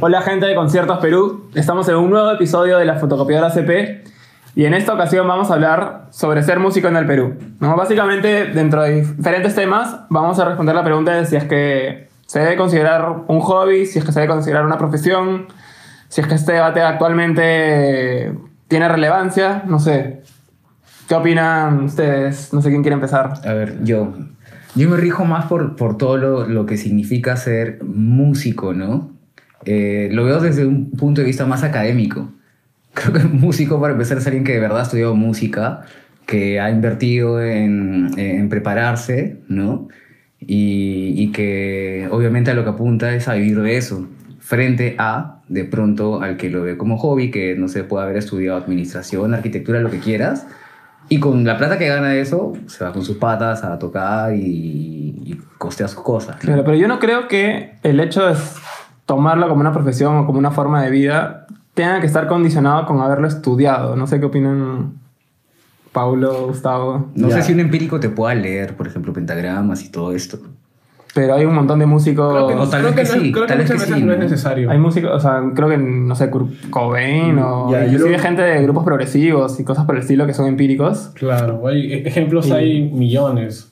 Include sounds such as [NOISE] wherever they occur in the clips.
Hola gente de Conciertos Perú, estamos en un nuevo episodio de la fotocopiadora CP y en esta ocasión vamos a hablar sobre ser músico en el Perú. Básicamente, dentro de diferentes temas, vamos a responder la pregunta de si es que se debe considerar un hobby, si es que se debe considerar una profesión, si es que este debate actualmente tiene relevancia, no sé. ¿Qué opinan ustedes? No sé quién quiere empezar. A ver, yo. Yo me rijo más por, por todo lo, lo que significa ser músico, ¿no? Eh, lo veo desde un punto de vista más académico. Creo que músico, para empezar, es alguien que de verdad ha estudiado música, que ha invertido en, en prepararse, ¿no? Y, y, que obviamente a lo que apunta es a vivir de eso, frente a, de pronto, al que lo ve como hobby, que no se puede haber estudiado administración, arquitectura, lo que quieras, y con la plata que gana de eso, se va con sus patas a tocar y, y costea sus cosas. Claro, pero yo no creo que el hecho de tomarlo como una profesión o como una forma de vida tenga que estar condicionado con haberlo estudiado. No sé qué opinan Paulo, Gustavo. No ya. sé si un empírico te pueda leer, por ejemplo, pentagramas y todo esto. Pero hay un montón de músicos. Creo que, no, tal vez que, sí. Creo que muchas veces sí, no es necesario. Hay músicos, o sea, creo que, no sé, Kurt Cobain o. Ya, inclusive lo... gente de grupos progresivos y cosas por el estilo que son empíricos. Claro, hay ejemplos y... hay millones.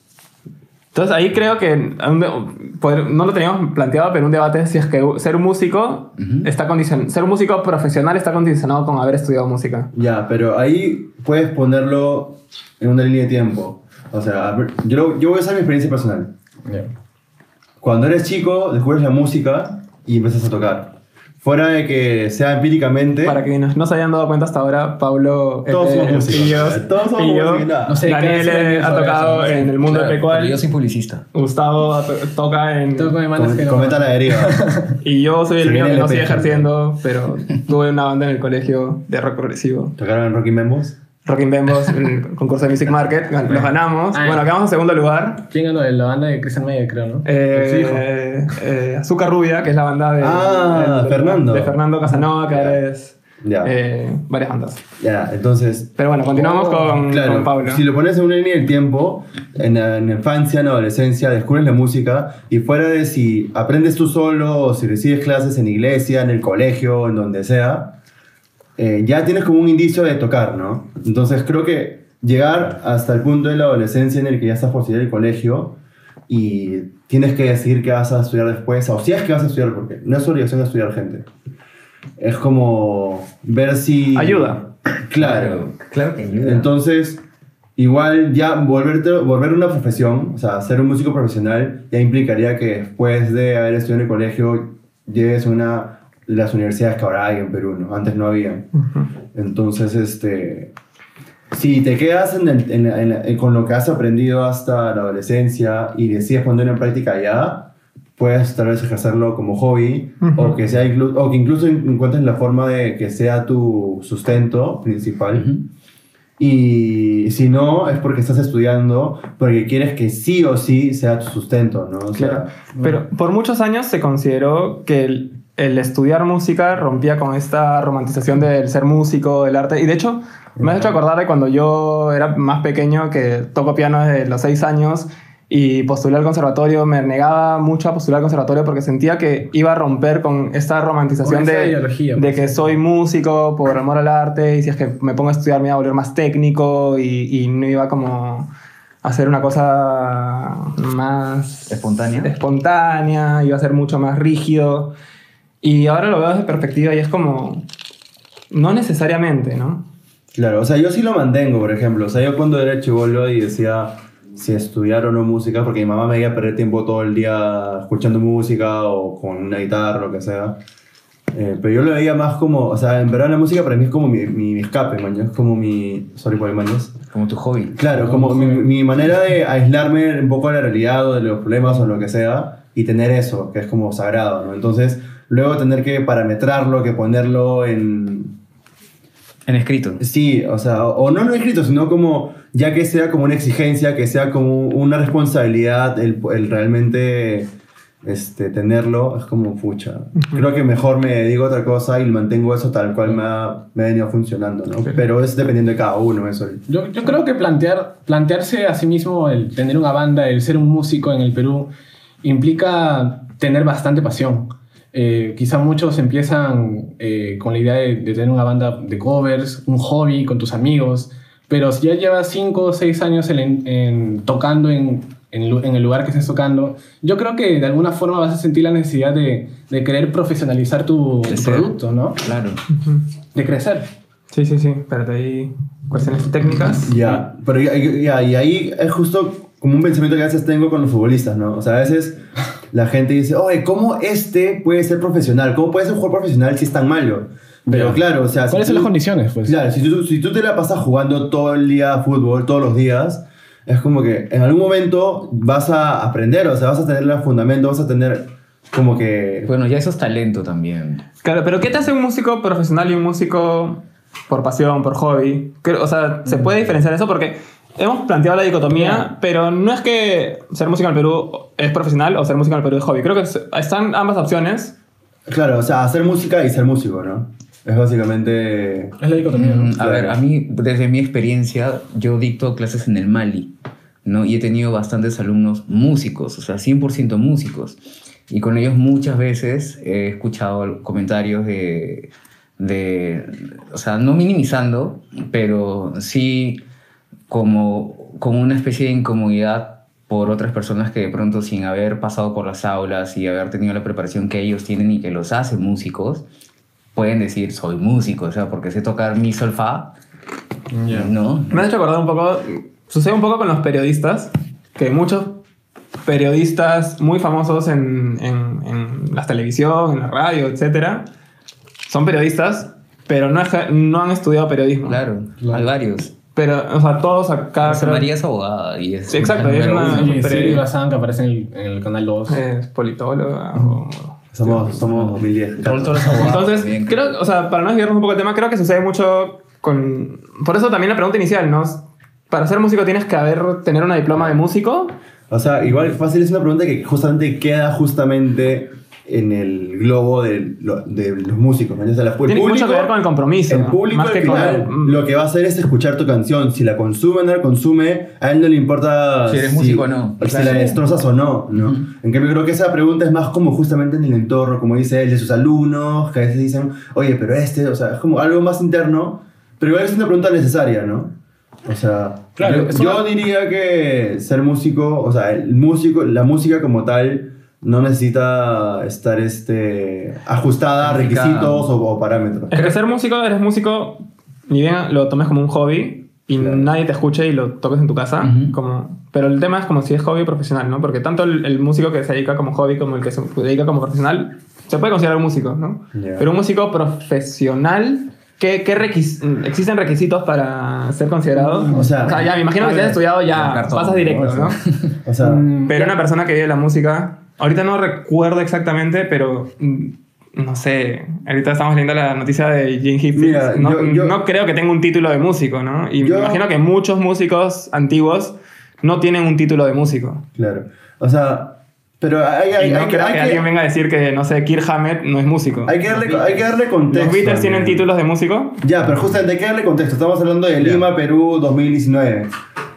Entonces ahí creo que no lo teníamos planteado, pero un debate es si es que ser un músico uh -huh. está condicionado, ser un músico profesional está condicionado con haber estudiado música. Ya, pero ahí puedes ponerlo en una línea de tiempo. O sea, yo, yo voy a usar mi experiencia personal. Yeah. Cuando eres chico, descubres la música y empiezas a tocar. Fuera de que sea empíricamente. Para que no, no se hayan dado cuenta hasta ahora, Pablo. Todos eh, somos músicos. Pillos, Todos somos músicos. No sé, Daniel eh, ha tocado en el mundo claro, pecual. Yo soy publicista. Gustavo to toca en. Toco de manos que no. Comenta la deriva. [LAUGHS] [LAUGHS] y yo soy el Se mío que no sigue ejerciendo, pero tuve una banda en el colegio de rock progresivo. ¿Tocaron en Rocky Bembos, en el [LAUGHS] concurso de Music Market, los ganamos. Ah. Bueno, quedamos en segundo lugar. ¿Quién ganó? La banda de Christian Meyer, creo, ¿no? Eh, eh, Azúcar Rubia, que es la banda de, Ah, de- Fernando. de Fernando Casanova, que Ya. es Ya. eh, varias bandas. Ya, entonces. Pero bueno, continuamos con, Claro, con Pablo. si lo pones en una línea del tiempo, en la, en infancia, en la adolescencia, descubres la música y fuera de si aprendes tú solo o si recibes clases en iglesia, en el colegio, en donde sea, eh, ya tienes como un indicio de tocar, ¿no? Entonces creo que llegar hasta el punto de la adolescencia en el que ya estás por salir del colegio y tienes que decidir qué vas a estudiar después, o si es que vas a estudiar, porque no es obligación de estudiar gente. Es como ver si... Ayuda. Claro. Claro que ayuda. Entonces, igual ya volverte, volver una profesión, o sea, ser un músico profesional, ya implicaría que después de haber estudiado en el colegio, llegues a una las universidades que ahora hay en Perú, ¿no? Antes no había. Entonces, este... Si te quedas en el- en- en- en- con lo que has aprendido hasta la adolescencia y decides ponerlo en práctica ya, puedes tal vez ejercerlo como hobby o, que sea inclu- o que incluso encuentres la forma de que sea tu sustento principal. Y si no, es porque estás estudiando, porque quieres que sí o sí sea tu sustento, ¿no? O sea, Claro. Pero por muchos años se consideró que el, el estudiar música rompía con esta romantización del ser músico, del arte. Y de hecho, me has hecho acordar de cuando yo era más pequeño, que toco piano desde los seis años y postulé al conservatorio. Me negaba mucho a postular al conservatorio porque sentía que iba a romper con esta romantización esa de, de pues. que soy músico por amor al arte y si es que me pongo a estudiar me iba a volver más técnico y, y no iba como a hacer una cosa más ¿Espontánea? espontánea, iba a ser mucho más rígido. Y ahora lo veo desde perspectiva y es como, no necesariamente, ¿no? Claro, o sea, yo sí lo mantengo, por ejemplo. O sea, yo cuando era chivolo y decía si estudiar o no música, porque mi mamá me veía perder tiempo todo el día escuchando música o con una guitarra, lo que sea. Eh, pero yo lo veía más como, o sea, en verdad la música para mí es como mi, mi, mi escape, mañana, es como mi, sorry por el mañas. Como tu hobby. Claro, como mi, mi manera de aislarme un poco de la realidad o de los problemas o lo que sea y tener eso, que es como sagrado, ¿no? Entonces, luego tener que parametrarlo, que ponerlo en, En escrito. Sí, o sea, o, o no lo escrito, sino como ya que sea como una exigencia, que sea como una responsabilidad el, el realmente este, tenerlo, es como pucha. Creo que mejor me a otra cosa y mantengo eso tal cual me ha, me ha venido funcionando, ¿no? Pero es dependiendo de cada uno, eso. Yo, yo creo que plantear, plantearse a sí mismo el tener una banda, el ser un músico en el Perú, implica tener bastante pasión. Eh, quizá muchos empiezan eh, con la idea de, tener una banda de covers, un hobby con tus amigos, pero si ya llevas 5 o 6 años en, tocando en, en, el lugar que estés tocando, yo creo que de alguna forma vas a sentir la necesidad de, de querer profesionalizar tu, producto, ¿no? Claro. De crecer. Sí, sí, sí. Espérate, hay cuestiones técnicas. Ya, pero ya, y ahí es justo como un pensamiento que a veces tengo con los futbolistas, ¿no? O sea, a veces la gente dice, oye, ¿cómo este puede ser profesional? ¿Cómo puede ser un jugador profesional si es tan malo? Pero claro, o sea... ¿Cuáles son las condiciones? Pues? Claro, si tú, si tú te la pasas jugando todo el día fútbol, todos los días, es como que en algún momento vas a aprender, o sea, vas a tener el fundamento, vas a tener como que... Bueno, ya eso es talento también. Claro, pero ¿qué te hace un músico profesional y un músico por pasión, por hobby? O sea, ¿se puede diferenciar eso? Porque hemos planteado la dicotomía, pero no es que ser músico en el Perú es profesional o ser músico en el Perú es hobby. Creo que están ambas opciones. Claro, o sea, hacer música y ser músico, ¿no? Es básicamente... Es la dicotomía, ¿no? Mm, a ver, a mí, desde mi experiencia, yo dicto clases en el Mali, ¿no? Y he tenido bastantes alumnos músicos, o sea, 100% músicos. Y con ellos muchas veces he escuchado comentarios de, de, o sea, no minimizando, pero sí como, como una especie de incomodidad por otras personas que de pronto sin haber pasado por las aulas y haber tenido la preparación que ellos tienen y que los hace músicos, pueden decir soy músico, o sea, porque sé tocar mi solfa, ¿no? Me ha hecho acordar un poco, sucede un poco con los periodistas, que muchos periodistas muy famosos en, en, en la televisión, en la radio, etcétera, son periodistas, pero no, no han estudiado periodismo. Claro, hay varios. Pero, o sea, todos acá. María es abogada y es. Sí, exacto, es una. Sí, sí, que aparece en el, en el, canal 2. Es politóloga o. Somos, somos 2010. Entonces, creo, o sea, para no desviarnos un poco el tema, creo que sucede mucho con. Por eso también la pregunta inicial, ¿no? Para ser músico tienes que haber, tener una diploma de músico. O sea, igual fácil es una pregunta que justamente queda justamente en el globo de, de los músicos. ¿no? Tiene público, mucho que ver con el compromiso. El público al final lo que va a hacer es escuchar tu canción. Si la consume o no la consume, a él no le importa si eres músico o no. Si la destrozas o no. ¿no? En cambio, creo que esa pregunta es más como justamente en el entorno, como dice él, de sus alumnos, que a veces dicen, oye, pero este, o sea, es como algo más interno, pero igual es una pregunta necesaria, ¿no? O sea, claro, yo, yo diría que ser músico, o sea, el músico, la música como tal no necesita estar este, ajustada a requisitos o, parámetros. Es que ser músico, eres músico, ni bien lo tomes como un hobby y nadie te escuche y lo toques en tu casa. como, pero el tema es como si es hobby profesional, ¿no? Porque tanto el, músico que se dedica como hobby como el que se dedica como profesional se puede considerar un músico, ¿no? Pero un músico profesional. ¿Qué, qué existen requisitos para ser considerado? O sea, ya me imagino que si has estudiado ya pasas directo, ¿no? [LAUGHS] o sea, pero una persona que vive la música Ahorita no recuerdo exactamente, pero mm, no sé. Ahorita estamos leyendo la noticia de Jim Hippie. No, no, creo que tenga un título de músico, ¿no? Y me imagino que muchos músicos antiguos no tienen un título de músico. Claro. O sea, pero hay, hay, y no creo que, alguien venga a decir que, no sé, Kirk Hammett no es músico. Hay que darle, hay que darle contexto. ¿Los Beatles tienen títulos de músico? Ya, pero justamente hay que darle contexto. Estamos hablando de Lima, Perú, 2019.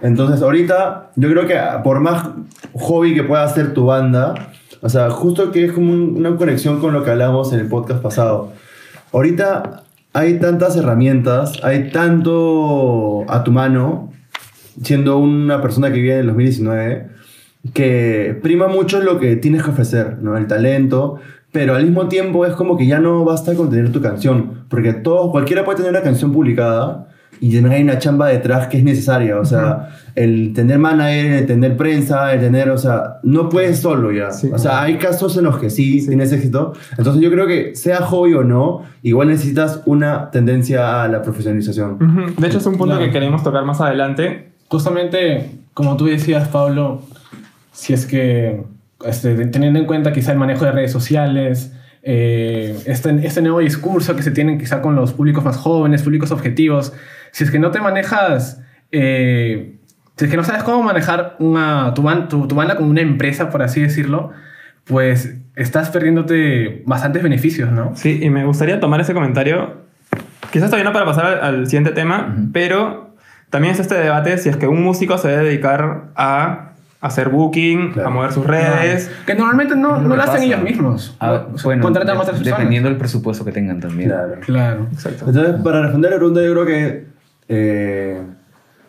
Entonces, ahorita, yo creo que por más hobby que pueda hacer tu banda, o sea, justo que es como una conexión con lo que hablamos en el podcast pasado. Ahorita hay tantas herramientas, hay tanto a tu mano, siendo una persona que vive en el 2019, que prima mucho lo que tienes que ofrecer, ¿no? El talento, pero al mismo tiempo es como que ya no basta con tener tu canción, porque todo, cualquiera puede tener una canción publicada, y también hay una chamba detrás que es necesaria, o sea, el tener manager, el tener prensa, el tener, o sea, no puedes solo ya. o sea, hay casos en los que sí, tienes éxito. Entonces yo creo que sea hobby o no, igual necesitas una tendencia a la profesionalización. De hecho es un punto que queremos tocar más adelante. Justamente, como tú decías, Pablo, si es que este, teniendo en cuenta quizá el manejo de redes sociales, eh, este, este nuevo discurso que se tiene quizá con los públicos más jóvenes, públicos objetivos, si es que no te manejas, eh, si es que no sabes cómo manejar una, tu, tu, banda como una empresa, por así decirlo, pues estás perdiéndote bastantes beneficios, ¿no? Sí, y me gustaría tomar ese comentario, quizás todavía no para pasar al, siguiente tema, pero también es este debate si es que un músico se debe dedicar a hacer booking, Claro. a mover sus redes. Que normalmente no, no lo hacen ellos mismos. Ah, O sea, bueno, contratan a otras personas. dependiendo del presupuesto que tengan también. Claro. Claro. Exacto. Entonces, para responder la pregunta, yo creo que. eh,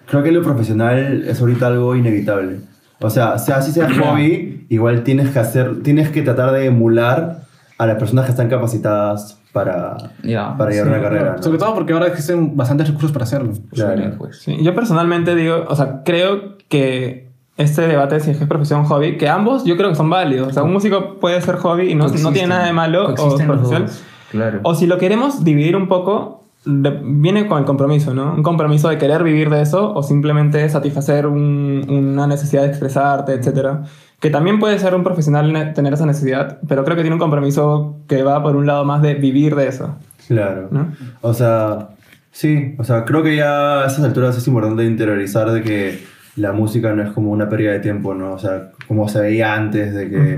creo que lo profesional es ahorita algo inevitable. O sea, sea así sea [COUGHS] hobby, igual tienes que hacer. Tienes que tratar de emular a las personas que están capacitadas para, Ya, para llevar sí. una carrera. ¿no? Sobre todo porque ahora existen bastantes recursos para hacerlo. Claro. Sí, pues. Sí, yo personalmente digo, o sea, creo que este debate de si es que es profesión o hobby, que ambos yo creo que son válidos. O sea, un músico puede ser hobby y no, no tiene nada de malo o profesión. Claro. O si lo queremos dividir un poco, de- viene con el compromiso, ¿no? Un compromiso de querer vivir de eso o simplemente satisfacer un- una necesidad de expresarte, etcétera. Que también puede ser un profesional ne- tener esa necesidad, pero creo que tiene un compromiso que va por un lado más de vivir de eso, Claro. ¿no? O sea, sí, o sea, creo que ya a esas alturas es importante interiorizar de que la música no es como una pérdida de tiempo, ¿no? O sea, como se veía antes de que,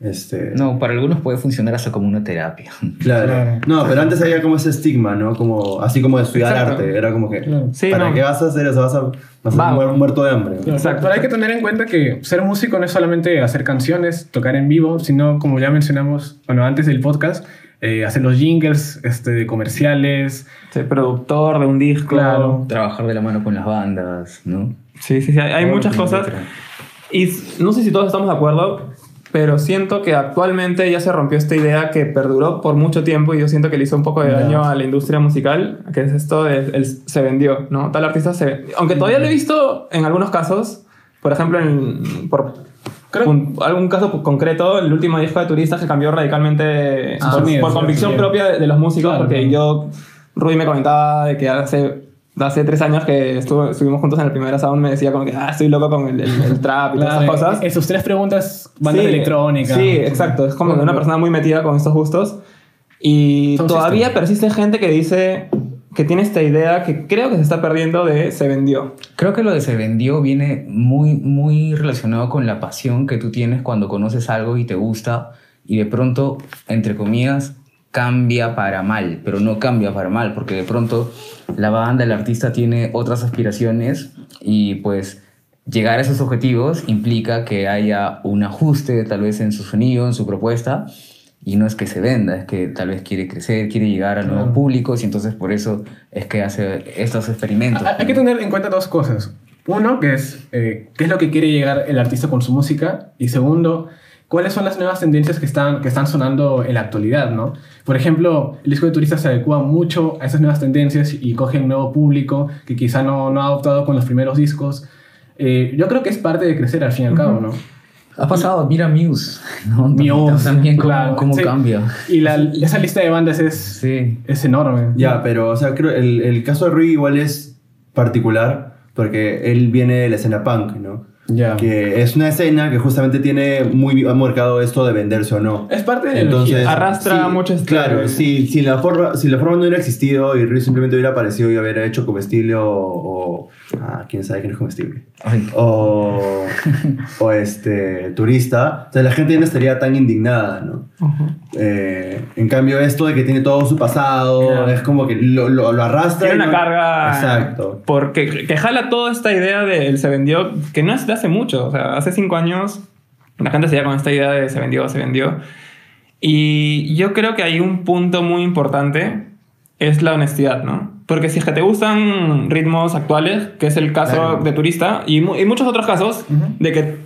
este... No, para algunos puede funcionar hasta como una terapia. Claro. Claro. No, pero antes había como ese estigma, ¿no? Como, así como de estudiar Exacto. arte. Era como que, Claro. Sí, ¿para no. qué vas a hacer eso? Vas a, vas a Vago. muer- muerto de hambre. Claro, Exacto. Pero hay que tener en cuenta que ser músico no es solamente hacer canciones, tocar en vivo, sino, como ya mencionamos, bueno, antes del podcast, eh, hacer los jingles este, de comerciales. Ser productor de un disco. Claro. Trabajar de la mano con las bandas, ¿no? Sí, sí, sí. Hay, muchas cosas. Y no sé si todos estamos de acuerdo, pero siento que actualmente ya se rompió esta idea que perduró por mucho tiempo y yo siento que le hizo un poco de daño a la industria musical, que es esto de el- se vendió, ¿no? Tal artista se Aunque todavía lo he visto en algunos casos, por ejemplo, en, por Creo- un- algún caso concreto, el último disco de Turistas que cambió radicalmente Ah, por, sonido, por sí, convicción sí. propia de, de los músicos, Claro, porque claro. yo, Rui me comentaba de que hace... Hace tres años que estuvo, estuvimos juntos en el primer sound me decía como que ah, estoy loco con el, el- el trap y todas esas Claro, cosas. En sus tres preguntas, banda Sí, electrónica. Sí, exacto. Es como de una persona muy metida con estos gustos. Y todavía system. persiste gente que dice que tiene esta idea que creo que se está perdiendo de se vendió. Creo que lo de se vendió viene muy, muy relacionado con la pasión que tú tienes cuando conoces algo y te gusta y de pronto, entre comillas, cambia para mal, pero no cambia para mal, porque de pronto la banda, el artista tiene otras aspiraciones y pues llegar a esos objetivos implica que haya un ajuste tal vez en su sonido, en su propuesta. Y no es que se venda, es que tal vez quiere crecer, quiere llegar a nuevos Claro. públicos y entonces por eso es que hace estos experimentos. Hay hay que tener en cuenta dos cosas. Uno, que es eh, qué es lo que quiere llegar el artista con su música. Y segundo, cuáles son las nuevas tendencias que están, que están sonando en la actualidad, ¿no? Por ejemplo, el disco de turistas se adecua mucho a esas nuevas tendencias y coge un nuevo público que quizá no, no ha adoptado con los primeros discos. Eh, yo creo que es parte de crecer al fin y al cabo, ¿no? Ha pasado, mira Muse. [LAUGHS] ¿no? Muse, También cómo, claro, cómo sí. cambia. Y la, esa lista de bandas es, Sí. es enorme. Ya, pero, o sea, creo el, el caso de Rui igual es particular porque él viene de la escena punk, ¿no? Ya. Que es una escena que justamente tiene muy marcado esto de venderse o no. Es parte de Entonces. Arrastra mucho este- Claro, si, si, la forma, si la forma no hubiera existido y Rui simplemente hubiera aparecido y hubiera hecho comestible o. o ah, quién sabe quién es comestible. Ay, O, o este, turista, o sea, la gente ya no estaría tan indignada, ¿no? Eh, en cambio, esto de que tiene todo su pasado, es como que lo, lo, lo arrastra. Tiene una no- carga. Exacto. Porque que jala toda esta idea de el se vendió, que no es hace mucho. O sea, hace cinco años la gente seguía con esta idea de se vendió, se vendió. Y yo creo que hay un punto muy importante, es la honestidad, ¿no? Porque si es que te gustan ritmos actuales, que es el caso Claro. de Turista, y, mu- y muchos otros casos, Ujú. de que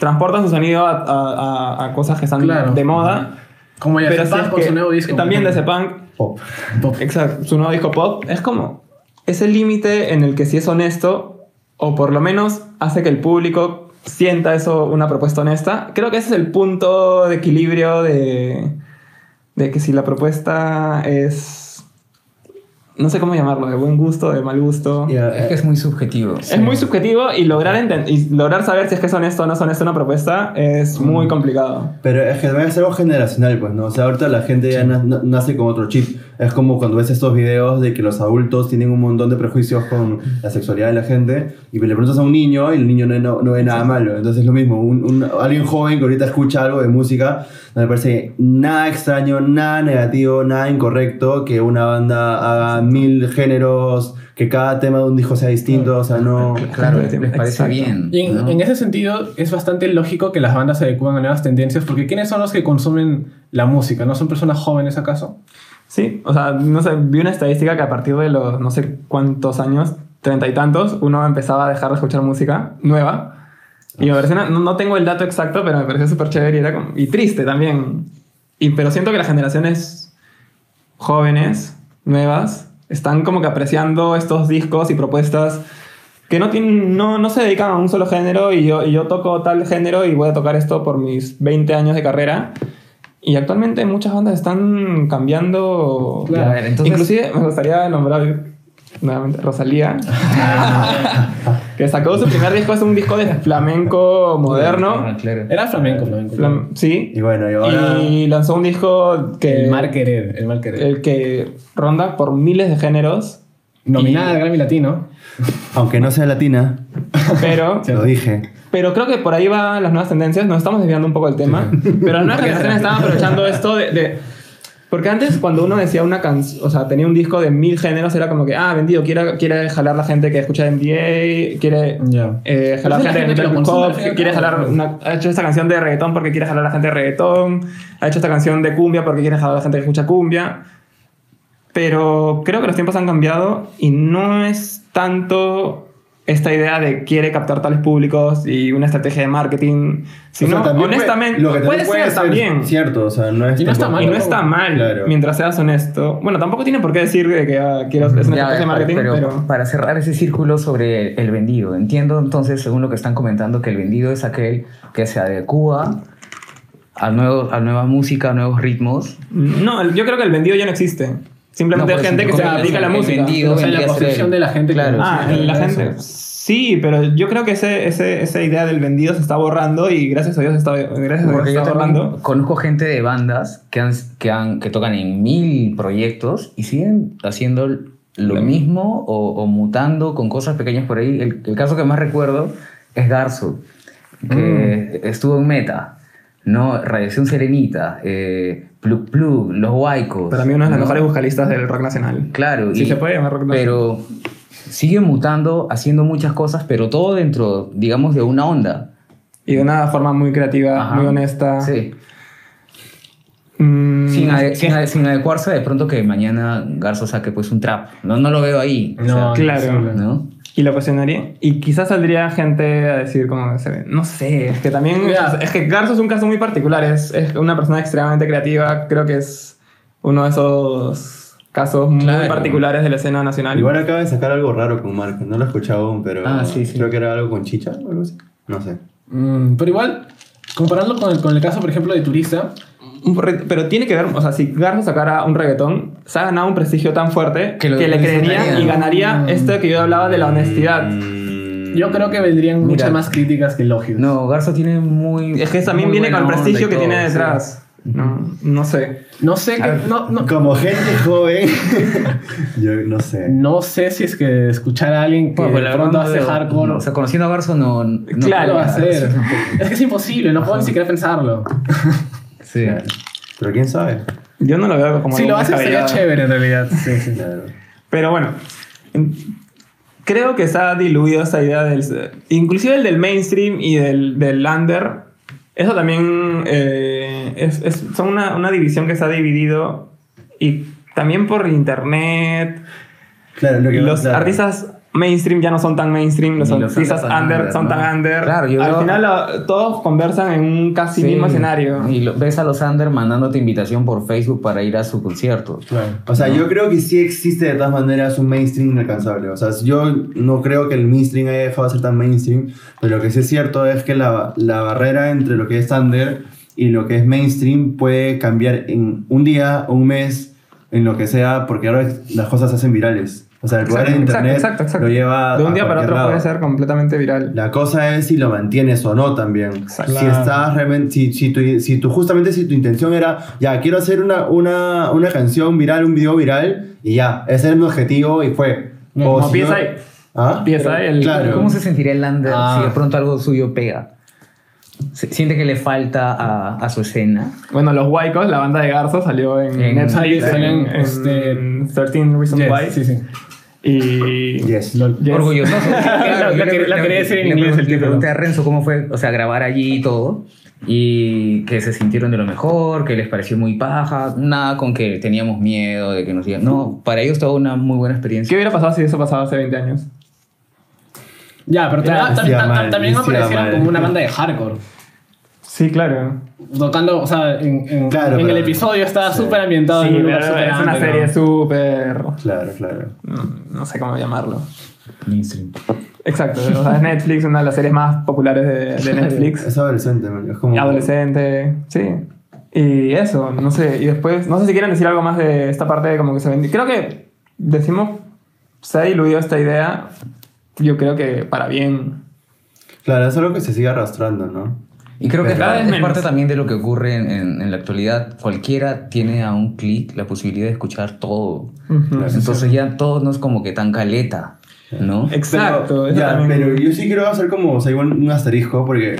transportan su sonido a, a- a- cosas que están Claro. de moda. Como ya se si es con su nuevo disco. también de punk Pop. [LAUGHS] Pop. Exacto, su nuevo disco pop es como ese límite en el que si es honesto o por lo menos hace que el público sienta eso una propuesta honesta. Creo que ese es el punto de equilibrio de, de que si la propuesta es no sé cómo llamarlo, de buen gusto, de mal gusto. Ya, Es que es muy subjetivo. Es muy subjetivo y lograr, y lograr saber si es que es honesto o no es honesto una propuesta es muy complicado. Pero es que también es algo generacional, pues, ¿no? O sea, ahorita la gente ya na- na- nace con otro chip. Es como cuando ves estos videos de que los adultos tienen un montón de prejuicios con la sexualidad de la gente y le preguntas a un niño y el niño no, no, no ve nada malo. Entonces es lo mismo, un, un- alguien joven que ahorita escucha algo de música, no me parece nada extraño, nada negativo, nada incorrecto que una banda haga mil géneros, que cada tema de un disco sea distinto, o sea, no... Claro, [LAUGHS] les parece Exacto. bien. Y en, ¿no? en ese sentido es bastante lógico que las bandas se adecúen a nuevas tendencias, porque ¿quiénes son los que consumen la música? ¿No son personas jóvenes acaso? Sí, o sea, no sé, vi una estadística que a partir de los no sé cuántos años, treinta y tantos, uno empezaba a dejar de escuchar música nueva. Y me pareció, una- no, tengo el dato exacto, pero me pareció súper chévere y, era como- y triste también. Y, pero siento que las generaciones jóvenes, nuevas, están como que apreciando estos discos y propuestas que no, tienen, no, no se dedican a un solo género y yo, y yo toco tal género y voy a tocar esto por mis 20 años de carrera. Y actualmente muchas bandas están cambiando. Claro. A ver, entonces- Inclusive me gustaría nombrar nuevamente Rosalía, [LAUGHS] que sacó su primer disco, es un disco de flamenco moderno. Claro. Era flamenco, flamenco. Flam- sí. Y bueno, y ahora... Y lanzó un disco que, El mal querer, el mal querer. el que ronda por miles de géneros, Nominada al Grammy Latino. Aunque no sea latina, pero, lo dije. Pero creo que por ahí van las nuevas tendencias. Nos estamos desviando un poco del tema, pero las nuevas [LAUGHS] generaciones están aprovechando [LAUGHS] esto de, de- porque antes cuando uno decía una canción, o sea, tenía un disco de mil géneros, era como que, ah, vendido, quiere, quiere jalar la gente que escucha NBA, quiere Ya. eh, jalar gente de gente y al quiere jalar una, ha hecho esta canción de reggaetón porque quiere jalar a la gente de reggaetón, ha hecho esta canción de cumbia porque quiere jalar a la gente que escucha cumbia. Pero creo que los tiempos han cambiado y no es tanto esta idea de quiere captar tales públicos y una estrategia de marketing, sino O sea, honestamente puede, lo que puede, también ser también. Cierto, o sea, no es Y no está mal. Y no está mal Claro. mientras seas honesto. Bueno, tampoco tiene por qué decir de que ah, quiero, es una Ya, estrategia de marketing, pero, pero, para cerrar ese círculo sobre el vendido, entiendo entonces, según lo que están comentando, que el vendido es aquel que se adecua a, nuevo, a nueva música, a nuevos ritmos. No, yo creo que el vendido ya no existe. Simplemente No, hay gente que se dedica a la el música. vendido O sea, la el- de la gente que- Claro, Ah, sí, la eso. gente. Sí, pero yo creo que ese, ese- esa idea del vendido se está borrando y gracias a Dios está, gracias a Dios Porque se yo está borrando. conozco gente de bandas que, han, que, han, que tocan en mil proyectos y siguen haciendo lo Lo mismo o, o mutando con cosas pequeñas por ahí. El, el caso que más recuerdo es Garzo, que estuvo en Meta, ¿no? Radiación Serenita, eh, Plug Plug, Los Huaicos. Para mí uno de los ¿no? mejores vocalistas del rock nacional. Claro, Sí y- se puede llamar rock nacional. pero sigue mutando, haciendo muchas cosas, pero todo dentro, digamos, de una onda. Y de una forma muy creativa, Ajá. muy honesta. Sí. Mm, Sin, ade- sin ade- sin adecuarse de pronto que mañana Garzo saque pues un trap. No, no lo veo ahí. o No, sea, claro. ¿no? Y lo cuestionaría. Y quizás saldría gente a decir como... se ve- No sé, es que también... Es que Garzo es un caso muy particular. Es, es una persona extremadamente creativa. Creo que es uno de esos casos muy particulares de la escena nacional. Igual acaba de sacar algo raro con Marco, no lo he escuchado aún, pero Ah, sí, sí. creo que era algo con chicha o algo así. No sé. Mm, pero igual, comparándolo con el, con el caso, por ejemplo, de Turista, Pero tiene que ver, o sea, si Garzo sacara un reggaetón, se ha ganado un prestigio tan fuerte Que que, le disfrutarían. y ganaría Mm. esto que yo hablaba de la honestidad. Mm, yo creo que vendrían Mira. muchas más críticas que elogios. No, Garzo tiene muy. Es que también viene con el prestigio que tiene detrás. No, no sé. No sé, que, no, no, Como gente joven, [LAUGHS] yo no sé. no sé si es que escuchar a alguien que Bueno, pues de la pronto hace hardcore O sea, conociendo a Garzo no. no Claro, lo va a hacer. [LAUGHS] Es que es imposible, no puedo ni siquiera pensarlo. [LAUGHS] Sí. Claro. Pero quién sabe. Yo no lo veo como si algo lo hace sería chévere en realidad. [LAUGHS] Sí, sí. Claro. Pero bueno, en- creo que se ha diluido esa idea del... Inclusive el del mainstream y del, del under. Eso también eh, es, es- son una, una división que se ha dividido y también por internet. Claro, lo que Los claro. artistas mainstream ya no son tan mainstream, los los artistas under under, son ¿no? tan under. Claro, yo Al veo- final lo- todos conversan en un casi Sí. mismo escenario. Y lo- ves a los Under mandándote invitación por Facebook para ir a su concierto. Claro. O sea, yo creo que sí existe de todas maneras un mainstream inalcanzable. O sea, yo no creo que el mainstream haya dejado de ser tan mainstream, pero lo que sí es cierto es que la, la barrera entre lo que es under y lo que es mainstream puede cambiar en un día un mes, en lo que sea, porque ahora las cosas se hacen virales. O sea, el poder de Exacto, internet exacto, exacto. lo lleva De un a día para otro lado. puede ser completamente viral. La cosa es si lo mantienes o no también. Exacto. Si estás realmente, si, si, tu, si tu- justamente si tu intención era, ya, quiero hacer una, una, una canción viral, un video viral, y ya, ese es mi objetivo y fue. No, O Como si no- PSI. ¿Ah? PSI, el, Claro. ¿Cómo se sentiría el Lander Ah. si de pronto algo suyo pega? ¿Siente que le falta a, a su escena? Bueno, Los Waicos, la banda de Garzo, salió en, En- Netflix, ahí en, salen, en este, 13 Reasons Yes, Why. sí, sí. Y... Yes. Yes. Orgulloso. La- la quería- la quería decir en le inglés pregun- el Le título. pregunté a Renzo cómo fue, o sea, grabar allí y todo. Y que se sintieron de lo mejor, que les pareció muy paja. Nada con que teníamos miedo de que nos digan. No, para ellos toda una muy buena ¿Qué experiencia. hubiera pasado si eso pasaba hace 20 años? Ya, pero ta- mal, también me parecieron mal. como una banda de hardcore. Sí, claro. Tocando, o sea, en, en- Claro, en el episodio estaba sí. súper ambientado Sí, en un lugar pero súper es una amplio, serie ¿no? súper... Claro, claro. No, no sé cómo llamarlo. Mainstream. Exacto, o sea, es Netflix, una de las series más populares de, de [LAUGHS] Netflix. Es adolescente, man, es como... Y adolescente, sí. Y eso, no sé. Y después, no sé si quieren decir algo más de esta parte de como que se vendió. Creo que decimos, se ha diluido esta idea, yo creo que para bien. Claro, es algo que se sigue arrastrando, ¿no? Y creo que es, parte también de lo que ocurre en, en- en la actualidad. Cualquiera tiene a un clic la posibilidad de escuchar todo. Entonces ya todo no es como que tan caleta, ¿no? Exacto. Ya, pero yo sí quiero hacer como, o sea, igual un asterisco porque,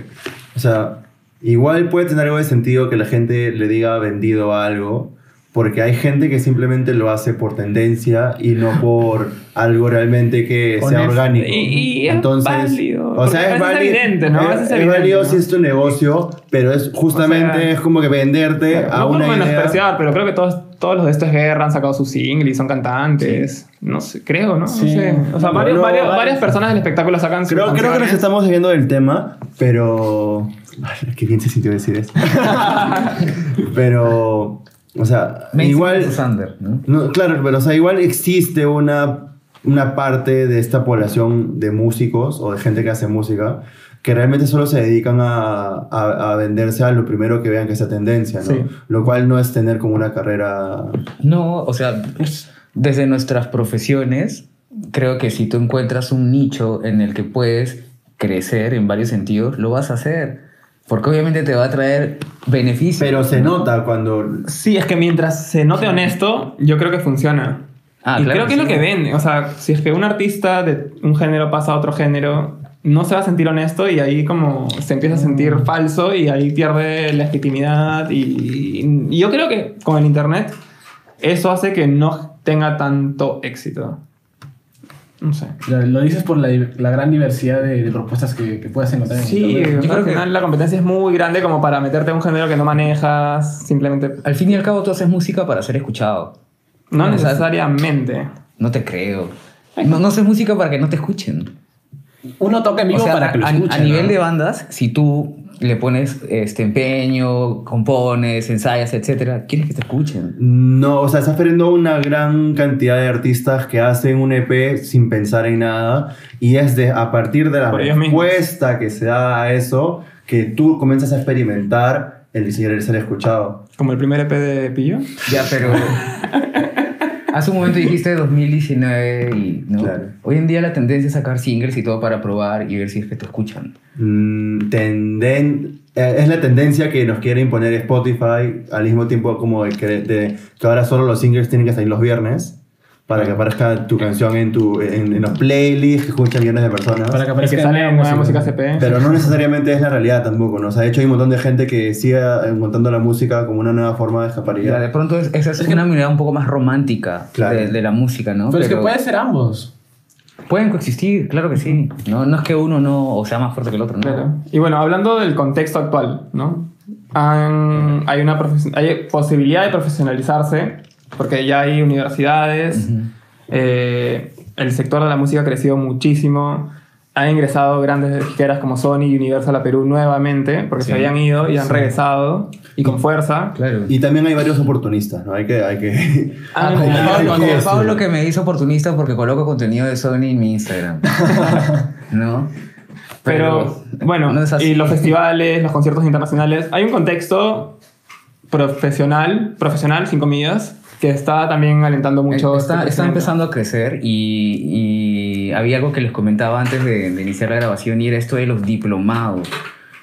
o sea, igual puede tener algo de sentido que la gente le diga vendido algo, porque hay gente que simplemente lo hace por tendencia y no [LAUGHS] por algo realmente que sea orgánico. Y- y es válido, o sea, es válido, evidente, ¿no? Es- veces es evidente, válido ¿no? si es tu negocio, pero es justamente O sea, es como que venderte a no una idea. pero creo que todos, todos los de esto es guerra han sacado su single y son cantantes. No sé, creo, ¿no? Sí. No sé. O sea, varios- varias personas del espectáculo sacan sus Creo, creo que nos canciones. estamos desviando del tema, pero. Ay, qué bien se sintió decir eso. [LAUGHS] pero. O sea, igual. ¿no? No, claro, pero o sea, igual existe una, una parte de esta población de músicos o de gente que hace música que realmente solo se dedican a, a, a venderse a lo primero que vean que sea tendencia, ¿no? Sí. Lo cual no es tener como una carrera. No, o sea, desde nuestras profesiones, creo que si tú encuentras un nicho en el que puedes crecer en varios sentidos, lo vas a hacer. Porque obviamente te va a traer beneficios. Pero se nota cuando. Sí, es que mientras se note honesto, yo creo que funciona. Ah, y claro creo que que es lo sí. que vende. O sea, si es que un artista de un género pasa a otro género, no se va a sentir honesto y ahí como se empieza a sentir falso y ahí pierde legitimidad. Y, y yo creo que con el internet eso hace que no tenga tanto éxito. No sé. Lo dices por la, la gran diversidad de, de propuestas que, que puedes encontrar en Sí, yo creo que al final la competencia es muy grande como para meterte en un género que no manejas, simplemente... Al fin y al cabo, tú haces música para ser escuchado. No necesariamente. No te creo. No, no haces música para que no te escuchen. Uno toca en vivo O sea, para que lo a, escuchen. a nivel ¿no? de bandas, si tú le pones este empeño, compones, ensayas, etcétera, quieres que te escuchen. No, o sea, estás perdiendo una gran cantidad de artistas que hacen un EP sin pensar en nada y es de, a partir de la Por respuesta que se da a eso que tú comienzas a experimentar el ser, ser escuchado. Como el primer EP de Pillo. Ya, pero. [LAUGHS] Hace un momento dijiste 2019 y. ¿no? Claro. Hoy en día la tendencia es sacar singles y todo para probar y ver si es que te escuchan. Mm, tenden- eh, es la tendencia que nos quiere imponer Spotify al mismo tiempo como de que, de que ahora solo los singles tienen que salir los viernes para que aparezca tu canción en, tu, en, en los playlists que escuchan millones de personas. Para que aparezca que sale nueva nueva música CP. Pero no necesariamente es la realidad tampoco, ¿no? O sea, de hecho hay un montón de gente que sigue encontrando la música como una nueva forma de Ya, escaparidad. de pronto es- esa es una mirada un poco más romántica Claro. de, de la música, ¿no? Pero, es que puede ser ambos. Pueden coexistir, claro que sí. No, no es que uno no o sea más fuerte que el otro, ¿no? Claro. Y bueno, hablando del contexto actual, ¿no? Han- hay una hay posibilidad de profesionalizarse porque ya hay universidades, Ujú. eh, el sector de la música ha crecido muchísimo, han ingresado grandes disqueras como Sony y Universal a Perú nuevamente porque Sí. se habían ido y han regresado y con fuerza. Claro. Y también hay varios oportunistas, ¿no? Hay que... Hay que... [LAUGHS] Ah, como, Pablo, como. Pablo que me hizo oportunista porque coloco contenido de Sony en mi Instagram. [LAUGHS] ¿No? Pero, bueno, no y los festivales, los conciertos internacionales, hay un contexto profesional, profesional, sin comillas, que está también alentando mucho. está, este está empezando a crecer y, y había algo que les comentaba antes de, de iniciar la grabación y era esto de los diplomados,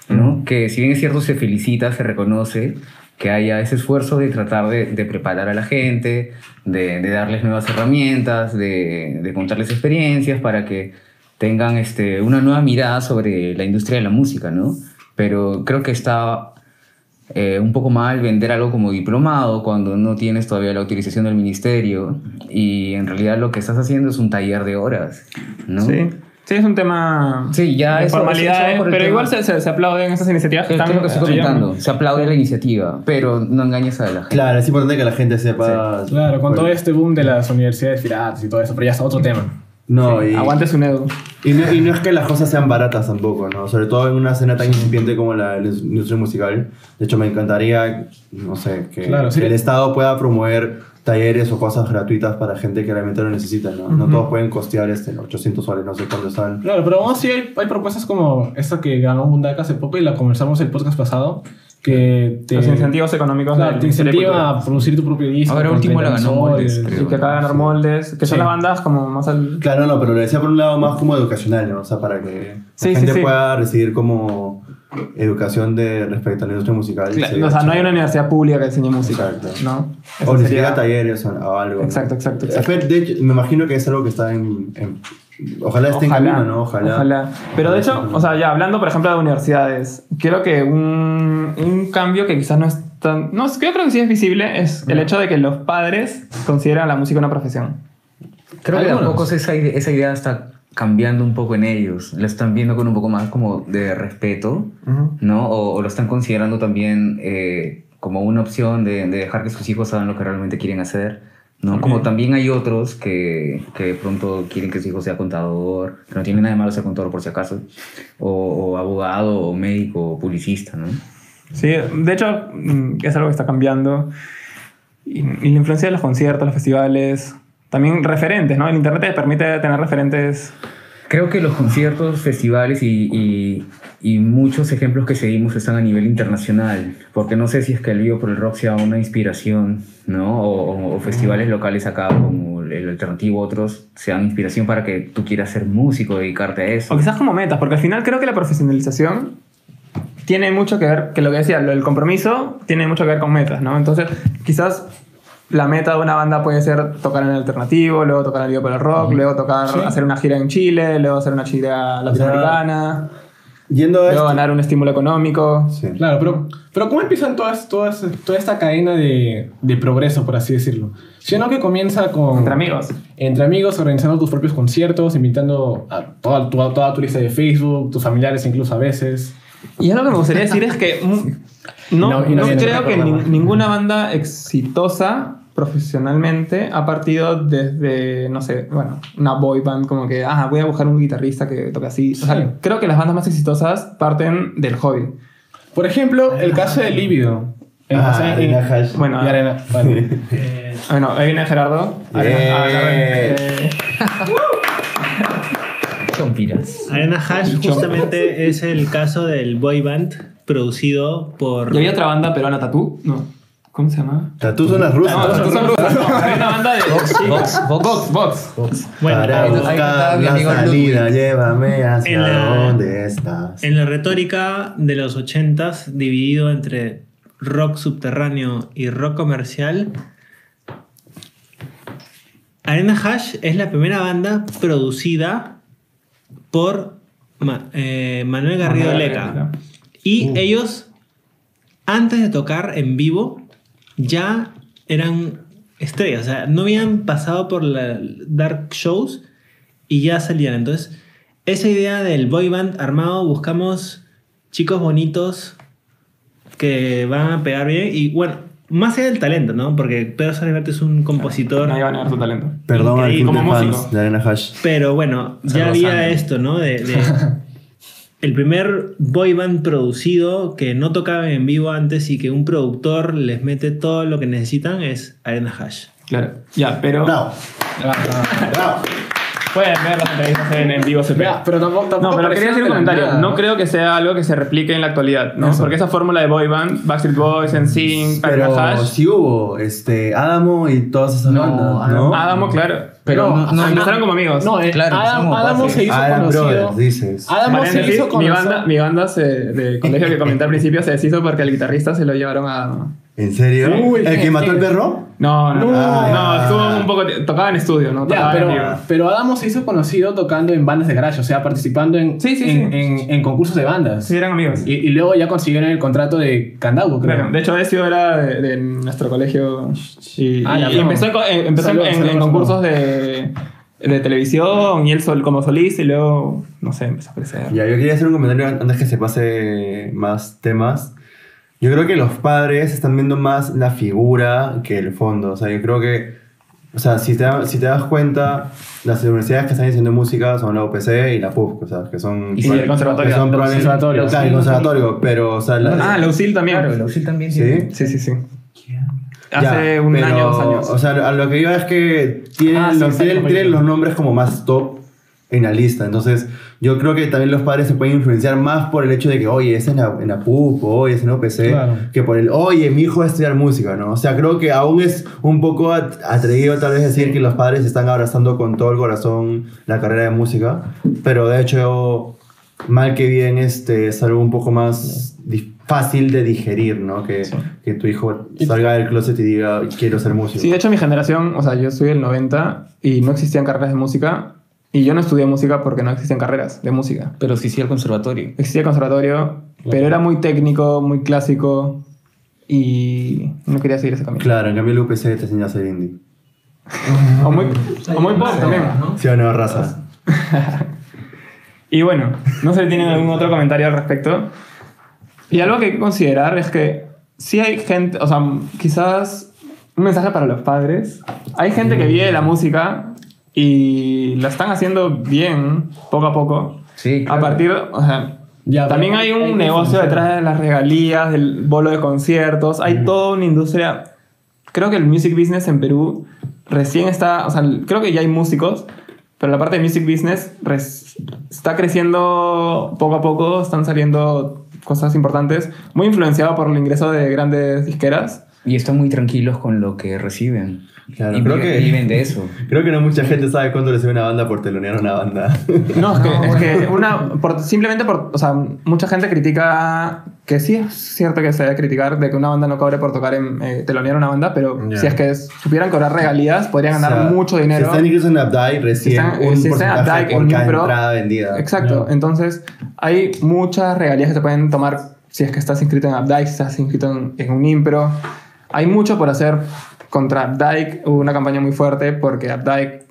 ¿no? Que si bien es cierto se felicita, se reconoce que haya ese esfuerzo de tratar de, de preparar a la gente, de, de darles nuevas herramientas, de, de contarles experiencias para que tengan este, una nueva mirada sobre la industria de la música, ¿no? Pero creo que está eh, un poco mal vender algo como diplomado cuando no tienes todavía la autorización del ministerio y en realidad lo que estás haciendo es un taller de horas, ¿no? Sí. Sí, es un tema Sí, ya de eso- formalidades, eso el pero tema. igual se, se, se aplauden esas iniciativas Es lo que estoy comentando. Se aplaude la iniciativa, pero no engañes a la gente. Claro, es importante que la gente sepa. Claro, con Bueno, todo este boom de las universidades piratas y todo eso, pero ya es otro tema. No, y, Aguante su Edu. y, no, y no es que las cosas sean baratas tampoco, ¿no? Sobre todo en una escena tan incipiente como la la industria musical. De hecho, me encantaría, no sé, que, Claro, sí. que el Estado pueda promover talleres o cosas gratuitas para gente que realmente lo necesita, ¿no? No todos pueden costear este, 800 soles, no sé cuándo están. Claro, pero aún así hay, hay propuestas como esta que ganó Mundaka hace poco y la conversamos el podcast pasado, que te, Los incentivos económicos claro, te de incentiva a producir tu propio disco. Ahora último la 30 ganó Moldes, soles. creo. Y que acá ganar moldes, que son Sí. las bandas como más al... Claro, no, pero lo decía por un lado más como educacional, ¿no? O sea, para que Sí, la gente sí. pueda recibir como educación de respecto a la industria musical. Cla- sería o sea, no hay una universidad pública que enseñe música, Exacto. ¿no? O ni sería- siquiera talleres o, algo. ¿no? Exacto, exacto, exacto. Espe- De hecho, me imagino que es algo que está en. en- ojalá esté Ojalá, en camino, ¿no? Ojalá. Pero de hecho, o sea, ya hablando, por ejemplo, de universidades, creo que un, un cambio que quizás no es tan. No, yo creo que sí es visible es el hecho de que los padres consideran la música una profesión. Creo que de a Algunos. pocos esa idea, esa idea está cambiando un poco en ellos. La están viendo con un poco más como de respeto, ¿no? O, o lo están considerando también eh, como una opción de, de dejar que sus hijos hagan lo que realmente quieren hacer, ¿no? Como también hay otros que, que pronto quieren que su hijo sea contador, que no tiene nada de malo ser contador por si acaso, o, o abogado, o médico, o publicista, ¿no? Sí, de hecho, mm, es algo que está cambiando. Y, y la influencia de los conciertos, los festivales, también referentes, ¿no? El internet te permite tener referentes. Creo que los conciertos, festivales y, y- y muchos ejemplos que seguimos están a nivel internacional, porque no sé si es que el Vivo por el Rock sea una inspiración, ¿no? O, o- o festivales locales acá como el Alternativo, otros, sean inspiración para que tú quieras ser músico, dedicarte a eso. O quizás como metas, porque al final creo que la profesionalización tiene mucho que ver, que lo que decía, del compromiso tiene mucho que ver con metas, ¿no? Entonces, quizás la meta de una banda puede ser tocar en el alternativo, luego tocar el Vivo por el Rock, luego tocar, hacer una gira en Chile, luego hacer una gira latinoamericana, Yendo a luego esto. ganar un estímulo económico. Sí. Claro, pero, pero ¿cómo empiezan todas, todas, toda esta cadena de, de progreso, por así decirlo? Si no que comienza con... Entre amigos. Entre amigos, organizando tus propios conciertos, invitando a toda, toda, toda tu lista de Facebook, tus familiares incluso a veces. Y algo que me gustaría decir es que mm, [LAUGHS] no, No, no no creo que nin- ninguna banda exitosa profesionalmente ha partido desde, no sé, bueno, una boy band como que, ah, voy a buscar un guitarrista que toque así. O sea, Sí. creo que las bandas más exitosas parten del hobby. Por ejemplo, el caso de Líbido. Ah. Bueno, y Arena. bueno. Eh, Bueno, ahí viene Gerardo. Ah, eh, Chompiras. Arena Hash justamente es el caso del boy band producido por... ¿Y había otra banda peruana, Tatú? No. ¿Cómo se llama? Tatú son las rusas. No, Tatú son rusas. [LAUGHS] Había una banda de... Vox, Vox. Vox, Vox. Bueno, Para buscar la salida, llévame hacia donde estás. en la retórica de los 80s, dividido entre rock subterráneo y rock comercial, Arena Hash es la primera banda producida por Ma- eh, Manuel Garrido Leca. Y ellos, antes de tocar en vivo, ya eran estrellas. O sea, no habían pasado por la dark shows y ya salían. Entonces, esa idea del boy band armado, buscamos chicos bonitos que van a pegar bien. Y bueno, más allá del talento, ¿no? Porque Pedro Saliverte es un compositor. Nadie va a negar su talento. Perdón al club de Como fans músico. de Arena Hash. Pero bueno, ya había esto, ¿no? De, de- [LAUGHS] el primer boy band producido que no tocaba en vivo antes y que un productor les mete todo lo que necesitan es Arena Hash. Claro. Ya, pero... Bravo. Bravo. Pueden ver las entrevistas en, en Vivo CP. Ya, pero tampoco, tampoco No, pero quería decir un comentario. nada, No creo que sea algo que se replique en la actualidad, ¿no? Eso. Porque esa fórmula de boy band, Backstreet Boys, NSYNC, Pero Hash, sí hubo, este, Adamo y todas esas No, bandas, ¿no? Adamo, claro. Pero no, no, empezaron como amigos. No, eh, Claro, Adam- Adamo se hizo Adam conocido. Brothers, dices. Adamo se hizo mi conocido. banda, mi banda se- de colegio que comenté al principio se deshizo porque el guitarrista se lo llevaron a Adamo. ¿En serio? Uy, ¿El que mató al perro? No, no, No. no, estuvo un poco. Tocaba en estudio, ¿no? Ya, Tocaba en pero, pero Adamo se hizo conocido tocando en bandas de garage, o sea, participando en, Sí, sí, en, sí. en- en concursos de bandas. Sí, eran amigos. Y, y luego ya consiguieron el contrato de Candaugo, creo. De hecho, Decio era de, de nuestro colegio y, Ah, y- y no. empezó, en- eh, empezó en- Saludos, en, en saludos, concursos de, de televisión y él sol, como solista y luego, no sé, empezó a crecer. Ya, yo quería hacer un comentario an- antes que se pase más temas. Yo creo que los padres están viendo más la figura que el fondo. O sea, yo creo que, o sea, si te, si te das cuenta, las universidades que están haciendo música son la UPC y la PUC, o sea, que son... Y el conservatorio. que son probablemente- conservatorios. Claro, el conservatorio, pero, o sea... la- Ah, Lucille también. Claro, el Auxil también ¿Sí? tiene. Sí, sí, sí. Ya, Hace un pero, año, dos años. O sea, a lo que iba es que tienen, Ah, sí, los, tienen, tienen los nombres como más top en la lista. Entonces, yo creo que también los padres se pueden influenciar más por el hecho de que, oye, es en la, en la PUP, oye, es en OPC, Claro. que por el, oye, mi hijo va a estudiar música, ¿no? O sea, creo que aún es un poco at- atrevido tal vez decir que los padres están abrazando con todo el corazón la carrera de música, pero de hecho, mal que bien, este, es algo un poco más fácil de digerir, ¿no? Que, que tu hijo salga del closet y diga, quiero ser músico. Sí, de hecho mi generación, o sea, yo soy del 90 y no existían carreras de música y yo no estudié música porque no existían carreras de música. Pero sí, sí, el conservatorio. Existía el conservatorio, pero era muy técnico, muy clásico y no quería seguir ese camino. Claro, en cambio el UPC te enseña a ser indie. [LAUGHS] O muy, o muy pop también. ¿Sí o no, raza? [LAUGHS] Y bueno, no sé si tienen algún otro comentario al respecto. Y algo que hay que considerar es que sí hay gente, o sea, quizás un mensaje para los padres. Hay gente que vive de la música y la están haciendo bien, poco a poco. Sí, A claro. partir, o sea, Ya, también hay hay un que negocio detrás de las regalías, del bolo de conciertos. Hay toda una industria. Creo que el music business en Perú recién está, o sea, creo que ya hay músicos, pero la parte de music business res- está creciendo poco a poco, están saliendo cosas importantes, muy influenciado por el ingreso de grandes disqueras. Y están muy tranquilos con lo que reciben. Claro, y creo viven, que- viven de eso. [LAUGHS] Creo que no mucha gente sabe cuánto le sube una banda por telonear una banda. [LAUGHS] No, es que, es que una, por- simplemente por, o sea, mucha gente critica, que sí es cierto que se debe criticar de que una banda no cobre por tocar en, eh, telonear una banda, pero si es que supieran cobrar regalías, podrían O ganar sea, mucho dinero. Si están incluso en Updike, recién están- un si están en porcentaje Updike, por en cada Impro. entrada vendida. Exacto, entonces hay muchas regalías que se pueden tomar si es que estás inscrito en Updike, si estás inscrito en, en un Impro. Hay mucho por hacer contra Updike, hubo una campaña muy fuerte porque Updike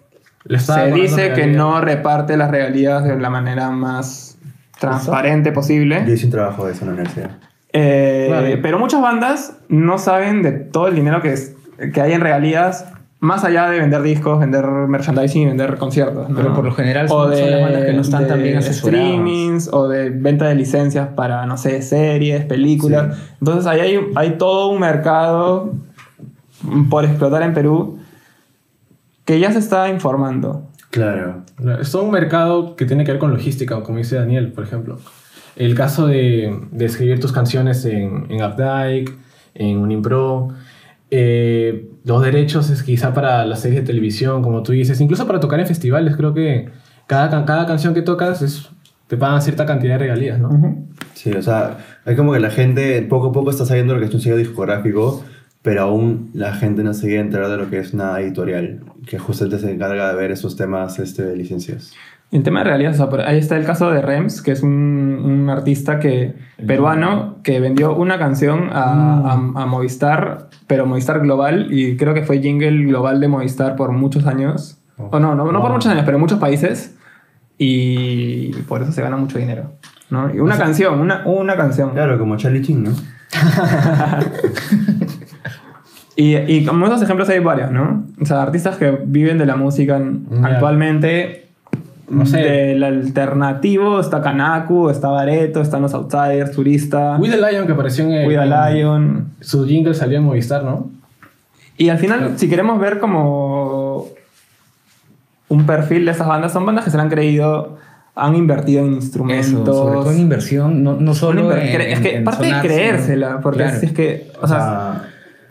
se dice que no reparte las regalías de la manera más transparente Yo posible. hice un trabajo de eso en la universidad. Eh, Claro. Pero muchas bandas no saben de todo el dinero que, es- que hay en regalías, más allá de vender discos, vender merchandising y vender conciertos. ¿no? Pero por lo general O son- son las bandas que no están tan de bien asesoradas. streamings o de venta de licencias para, no sé, series, películas. Entonces ahí hay, hay todo un mercado por explotar en Perú que ya se está informando. Claro. Es todo un mercado que tiene que ver con logística, como dice Daniel, por ejemplo. El caso de, de escribir tus canciones en, en Updike, en Unimpro, eh, los derechos es quizá para las series de televisión, como tú dices, incluso para tocar en festivales, creo que cada, cada canción que tocas es, te pagan cierta cantidad de regalías, ¿no? Sí, o sea, es como que la gente poco a poco está sabiendo lo que es un sello discográfico, pero aún la gente no se llega a enterar de lo que es una editorial, que justamente se encarga de ver esos temas este, de licencias. El tema de regalías, o sea, ahí está el caso de Rems, que es un, un artista que, peruano que vendió una canción a, a- a Movistar, pero Movistar Global, y creo que fue jingle global de Movistar por muchos años. O no, no, no por muchos años, pero en muchos países. Y por eso se gana mucho dinero. ¿no? Y una canción, una, una canción. Claro, como Charlie Chin, ¿no? [LAUGHS] Y, y como esos ejemplos hay varios, ¿no? O sea, artistas que viven de la música Ya. actualmente. No sé. Del alternativo está Kanaku, está Bareto, están los Outsiders, Turista, With the Lion que apareció en el... Cuida en- Lion. Su jingle salió en Movistar, ¿no? Y al final, si queremos ver como un perfil de esas bandas son bandas que se la han creído, han invertido en instrumentos. Eso, sobre todo en inversión, no, no solo en, es que en parte sonar, de creérsela, porque Claro. si es que, o O sea, sea,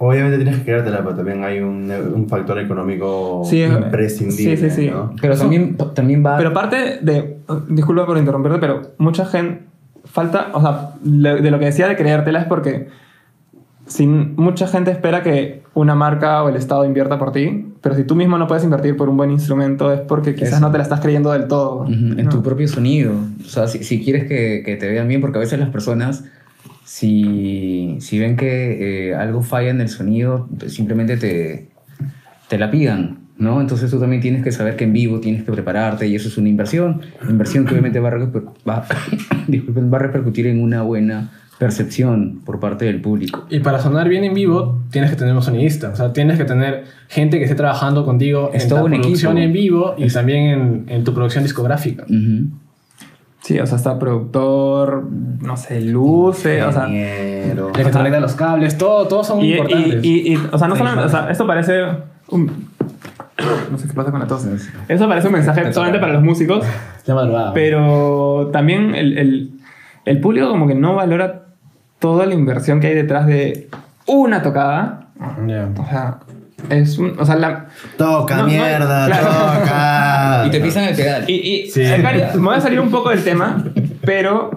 obviamente tienes que creértela, pero también hay un, un factor económico Sí, es- imprescindible. sí, sí, sí. ¿no? Pero también, también va... Pero parte de. Disculpa por interrumpirte, pero mucha gente. Falta. O sea, de lo que decía de creértela es porque. Si mucha gente espera que una marca o el Estado invierta por ti, pero si tú mismo no puedes invertir por un buen instrumento es porque quizás Eso. no te la estás creyendo del todo. Ujú, en ¿no? tu propio sonido. O sea, si, si quieres que, que te vean bien, porque a veces las personas, si, si ven que eh, algo falla en el sonido, pues simplemente te, te la pidan, ¿no? Entonces tú también tienes que saber que en vivo tienes que prepararte y eso es una inversión. Inversión que obviamente va a, va- [LAUGHS] disculpen, va a repercutir en una buena percepción por parte del público. Y para sonar bien en vivo, tienes que tener un sonidista. O sea, tienes que tener gente que esté trabajando contigo Es en un producción equipo. en vivo y también en, en tu producción discográfica. Ujú. Sí, o sea, está productor, no sé, luces, o sea. El que te conecta los cables, todo, todos son Y, importantes. y- y, o sea, no Sí, solamente, o sea, esto parece un... No sé qué pasa con la tos. Eso parece un mensaje [LAUGHS] solamente para los músicos, [LAUGHS] Ya madrugada. pero también el, el, el público como que no valora toda la inversión que hay detrás de una tocada. O sea, es un... O sea, la... Toca, No, no, mierda, [LAUGHS] claro. toca. Y te pisan el pedal. Y, y Sí. me voy a salir un poco del tema, pero,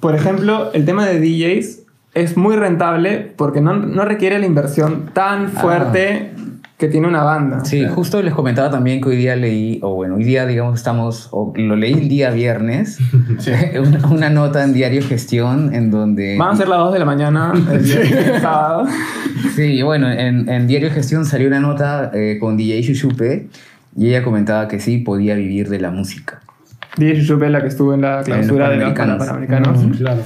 por ejemplo, el tema de DJs es muy rentable porque no, no requiere la inversión tan fuerte que tiene una banda. Sí, justo les comentaba también que hoy día leí, o bueno, hoy día digamos estamos, o lo leí el día viernes, [LAUGHS] [LAUGHS] una, una nota en Diario Gestión en donde... Van a ser las 2 de la mañana [LAUGHS] el, viernes, el sábado. Sí, bueno, en, en Diario Gestión salió una nota eh, con DJ Shushupe y ella comentaba que sí podía vivir de la música. DJ Shupe, la que estuvo en la clausura de los Panamericanos. Panamericanos. Mm, claro.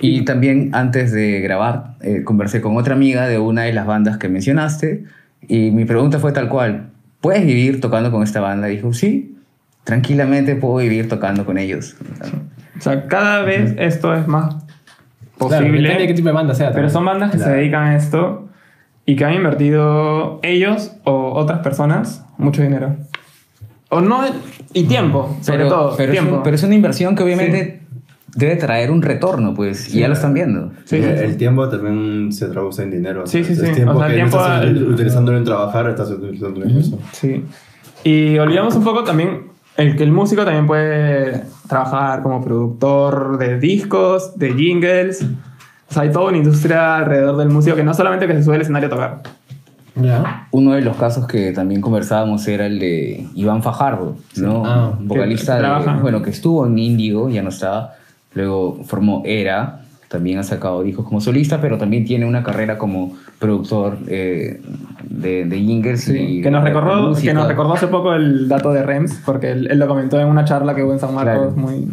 Y también antes de grabar, eh, conversé con otra amiga de una de las bandas que mencionaste y mi pregunta fue tal cual, ¿puedes vivir tocando con esta banda? dijo, sí, tranquilamente puedo vivir tocando con ellos. O sea, cada vez esto es más Claro, posible. depende de qué tipo de banda sea. Pero también. son bandas que se dedican a esto y que han invertido ellos o otras personas mucho dinero. O no, y tiempo, sobre pero, todo. pero, es tiempo. un- pero es una inversión que obviamente debe traer un retorno, pues, y ya lo están viendo. Sí, sí, el, sí. el tiempo también se traduce en dinero. Sí, sí, sí. tiempo O sea, el tiempo- no estás el- utilizándolo en trabajar, estás utilizándolo en eso. Sí. Y olvidamos un poco también el que el músico también puede trabajar como productor de discos, de jingles. O sea, hay toda una industria alrededor del músico que no solamente que se sube al escenario a tocar. Ya. Uno de los casos que también conversábamos era el de Iván Fajardo, ¿no? Ah, vocalista que de, bueno, que estuvo en Índigo, ya no está, luego formó Era, también ha sacado discos como solista, pero también tiene una carrera como productor eh, de, de jingles y que, nos recordó, que nos recordó hace poco el dato de Rems, porque él, él lo comentó en una charla que hubo en San Marcos, Claro. muy,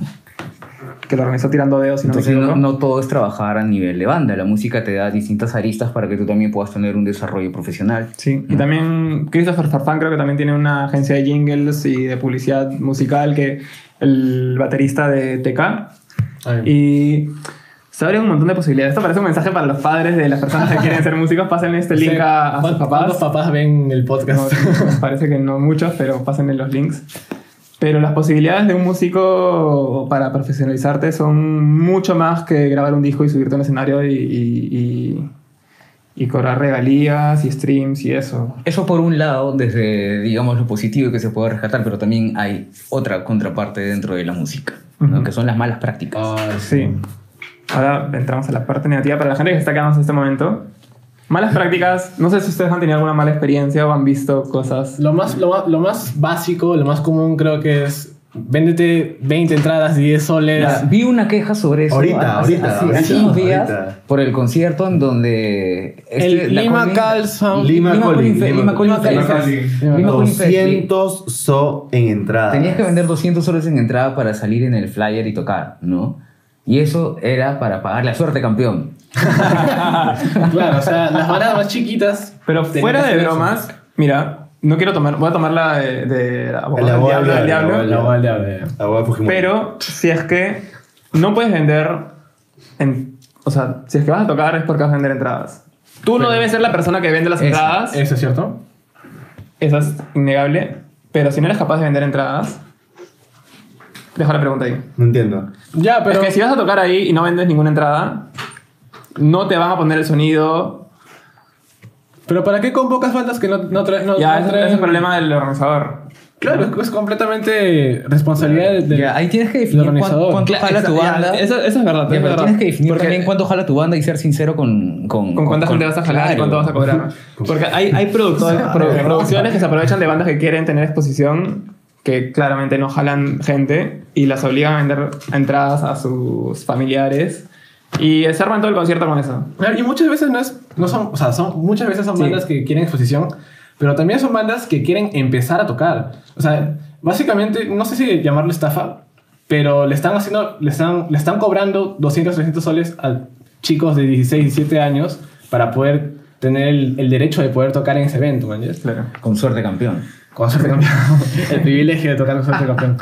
que lo organizó tirando dedos, si no Entonces me no, equivoco. no todo es trabajar a nivel de banda, la música te da distintas aristas para que tú también puedas tener un desarrollo profesional. Sí, y también Christopher Farfán creo que también tiene una agencia de jingles y de publicidad musical que el baterista de TK. Y se abren un montón de posibilidades. Esto parece un mensaje para los padres de las personas que quieren ser músicos. Pasen este [LAUGHS] link a, a sus ¿Cuántos papás. papás ven el No, podcast? [LAUGHS] parece que no muchos, pero pasen los links. Pero las posibilidades de un músico para profesionalizarte son mucho más que grabar un disco y subirte a un escenario y, y, y- y cobrar regalías y streams y eso. Eso por un lado, desde, digamos, lo positivo que se puede rescatar, pero también hay otra contraparte dentro de la música, ¿no? Ujú. que son las malas prácticas. Ah, Sí. Ahora entramos a la parte negativa. Para la gente que está quedando en este momento, malas [LAUGHS] prácticas. No sé si ustedes han tenido alguna mala experiencia o han visto cosas. Lo más, lo, más, lo más básico, lo más común creo que es véndete 20 entradas, 10 soles. Ya, vi una queja sobre eso Ahorita, hace, ahorita, hace- ahorita, hace unos días ahorita. por el concierto en donde... el este, la Lima Calzam. Lima Lima Colin, Lima Lima Colin Colin. Fest. Lima Lima Colin Fest, sí. 200 so en entrada. Tenías que vender 200 soles en entrada para salir en el flyer y tocar, ¿no? Y eso era para pagar la suerte campeón. [LAUGHS] Claro, o sea, las bandas más chiquitas. Pero fuera de bromas, mira, no quiero tomar. Voy a tomar la de. de la abogada El del abogado diablo, del del diablo. del de Fujimori. Pero si es que no puedes vender. En, o sea, si es que vas a tocar es porque vas a vender entradas. Tú no debes ser la persona que vende las Eso, entradas. ¿Eso es cierto? Eso es innegable. pero si no eres capaz de vender entradas, dejo la pregunta ahí. No entiendo. Ya, pero. es que si vas a tocar ahí y no vendes ninguna entrada, no te van a poner el sonido. Pero ¿para qué convocas bandas que no, no traen. No, Ya, no ese traen- es el problema del organizador. Claro, es, completamente responsabilidad de- del Ya, ahí tienes que definir organizador. cuánto Claro, jala tu banda. Eso, eso es verdad. Es pero verdad. tienes que definir Porque también cuánto jala tu banda y ser sincero con... Con, con cuánta con- gente vas a jalar y claro. cuánto vas a cobrar. [LAUGHS] Porque hay, hay productores- pro- producciones que se aprovechan de bandas que quieren tener exposición que claramente no jalan gente y las obligan a vender entradas a sus familiares y se arman todo el concierto con eso. Claro, Y muchas veces no es, no son, o sea, son, muchas veces son Sí. bandas que quieren exposición, pero también son bandas que quieren empezar a tocar. O sea, básicamente, no sé si llamarlo estafa, pero le están haciendo, le están, le están cobrando 200, 300 soles a chicos de 16, 17 años para poder tener el, el derecho de poder tocar en ese evento, ¿me entiendes? Claro. Con suerte campeón. Con suerte campeón. el privilegio de tocar con suerte campeón.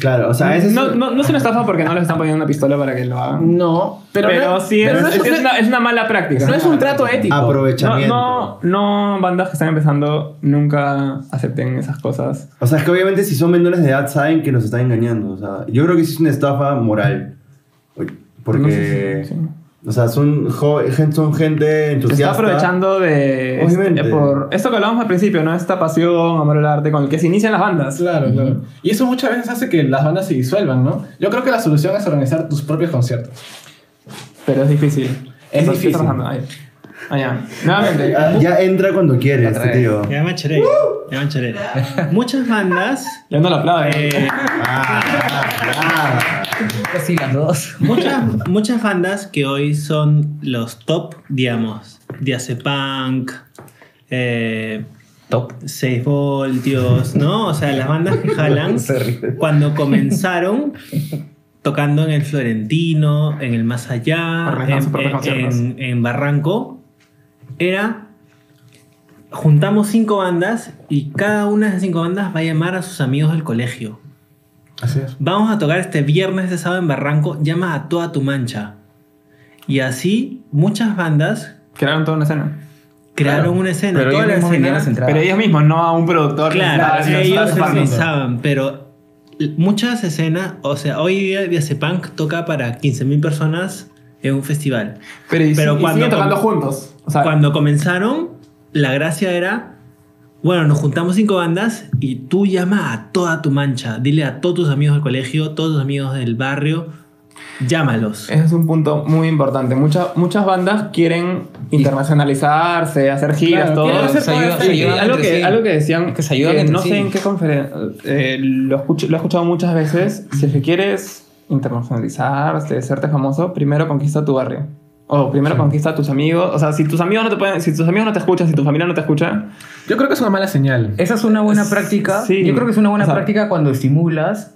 Claro, o sea, ese es. No, no, no es una estafa porque no les están poniendo una pistola para que lo hagan. No, pero, Pero, no, sí, pero es, una, es una mala práctica. no es un trato ético. No, aprovechamiento. no, no, bandas que están empezando nunca acepten esas cosas. O sea, es que obviamente si son menores de edad saben que nos están engañando. O sea, yo creo que sí es una estafa moral. Porque. No sé si- sí. O sea, son, jo- gen- son gente Se entusiasta. está aprovechando de Obviamente. este, por esto que hablábamos al principio, ¿no? Esta pasión, amor al arte con el que se inician las bandas. Claro, claro. Y eso muchas veces hace que las bandas se disuelvan, ¿no? Yo creo que la solución es organizar tus propios conciertos. Pero es difícil. Es Eso, difícil. Allá. Nuevamente. Ya entra cuando quiere Otra este vez. tío. Ya me choré. Ya Muchas bandas. Ya no la aplauden. eh, Casi las dos. muchas, muchas bandas que hoy son los top, digamos. Diazepunk, eh, Top. 6 voltios, ¿no? O sea, las bandas que jalan [LAUGHS] cuando comenzaron tocando en el Florentino, en el Más Allá, en, conciertos. en- en Barranco, era juntamos cinco bandas y cada una de esas cinco bandas va a llamar a sus amigos del colegio. Así es. Vamos a tocar este viernes de sábado en Barranco, llama a toda tu mancha. Y así muchas bandas Crearon toda una escena. crearon Claro. una escena, Pero toda ellos la mismos vendían escena- las entradas. Pero ellos mismos, no a un productor. Claro, Claro, sí, ellos organizaban, pero muchas escenas, o sea, hoy día Diazepunk toca para 15.000 personas en un festival. Pero, y, Pero y cuando siguen tocando juntos. O sea, Cuando comenzaron, la gracia era, bueno, nos juntamos cinco bandas y tú llama a toda tu mancha, dile a todos tus amigos del colegio, todos tus amigos del barrio, llámalos. ese es un punto muy importante. Muchas muchas bandas quieren internacionalizarse, hacer giras, Claro, todo. Se se algo, que, sí. algo que decían, Que se ayudan que entre no sí. sé en qué conferencia, lo, escucho- lo he escuchado muchas veces, si es que quieres internacionalizarte, serte famoso, primero conquista tu barrio. O primero conquista a tus amigos. O sea, si tus amigos no te pueden, si tus amigos no te escuchan, si tu familia no te escucha, Yo creo que es una mala señal. Esa es una buena Es- práctica. sí. Yo creo que es una buena O sea- práctica cuando estimulas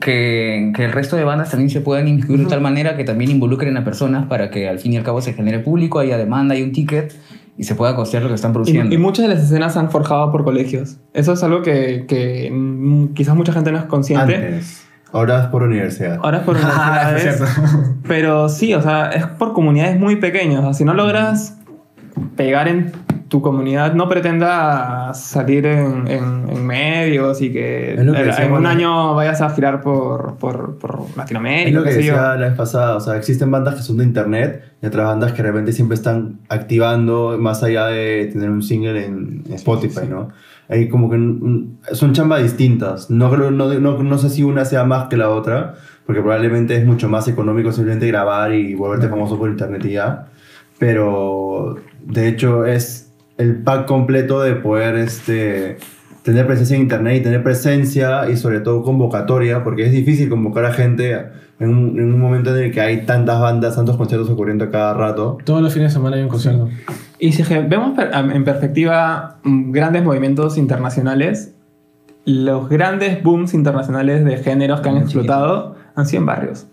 que, que el resto de bandas también se puedan inscribir de tal manera que también involucren a personas para que al fin y al cabo se genere público, haya demanda, hay un ticket y se pueda costear lo que están produciendo. y muchas de las escenas se han forjado por colegios. Eso es algo que, que, mm, quizás mucha gente no es consciente. Antes. Ahora es por universidad. Ahora es por [LAUGHS] Ah, es universidades. cierto. pero sí, o sea, es por comunidades muy pequeñas. O sea, si no logras pegar en tu comunidad, no pretendas salir en, en- en medios y que, Es que en- decíamos, un año vayas a girar por, por, por Es Latinoamérica. lo que sé yo. decía la vez pasada, o sea, existen bandas que son de internet y otras bandas que de repente siempre están activando más allá de tener un single en en Spotify, ¿no? Hay como que son chambas distintas. No, no, no, no sé si una sea más que la otra, porque probablemente es mucho más económico simplemente grabar y volverte famoso por internet y ya. Pero de hecho es el pack completo de poder este, tener presencia en internet y tener presencia y sobre todo convocatoria, porque es difícil convocar a gente en un, en un momento en el que hay tantas bandas, tantos conciertos ocurriendo a cada rato. Todos los fines de semana hay un concierto. Y si vemos per- en perspectiva mm, grandes movimientos internacionales, los grandes booms internacionales de géneros que han explotado han sido en barrios.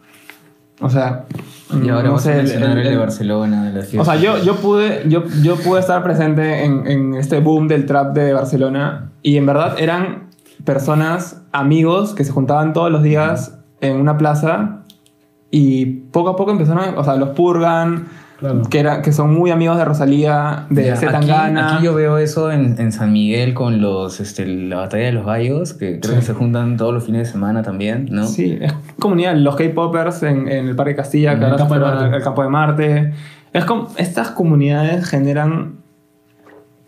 O sea, y ahora no vamos sé, a el- mencionar el, el- de el- Barcelona, de las O sea, yo, yo, pude, yo, yo pude estar presente en, en este boom del trap de Barcelona y en verdad eran personas, amigos, que se juntaban todos los días en una plaza y poco a poco empezaron, o sea, los Purgan, Claro. que, era, que son muy amigos de Rosalía, de Ya, Z aquí, Tangana. aquí yo veo eso en, en San Miguel con los, este, la batalla de los gallos, que creo que se juntan todos los fines de semana también, ¿no? Sí, es comunidad, los K-Popers en, en el Parque Castilla, En que el ahora Campo de fueron al, Campo de Marte. Es como, estas comunidades generan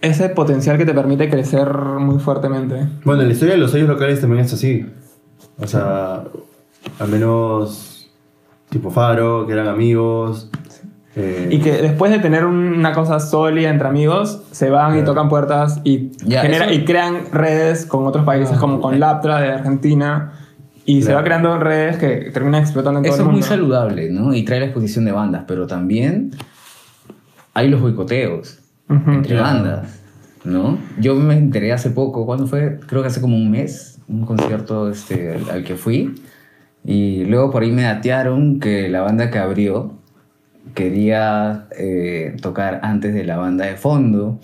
ese potencial que te permite crecer muy fuertemente. Bueno, la historia de los sellos locales también es así. O sea, al menos tipo Faro, que eran amigos. eh, Y que después de tener una cosa sólida entre amigos, se van y tocan puertas y, genera- eso- y crean redes con otros países, Ah. como con Laptra de Argentina. Y se va creando redes que terminan explotando en todo Eso el es muy mundo. saludable, ¿no? Y trae la exposición de bandas, pero también hay los boicoteos entre bandas, ¿no? Yo me enteré hace poco, ¿cuándo fue? Creo que hace como un mes, un concierto este, al, al que fui. Y luego por ahí me datearon que la banda que abrió quería eh, tocar antes de la banda de fondo.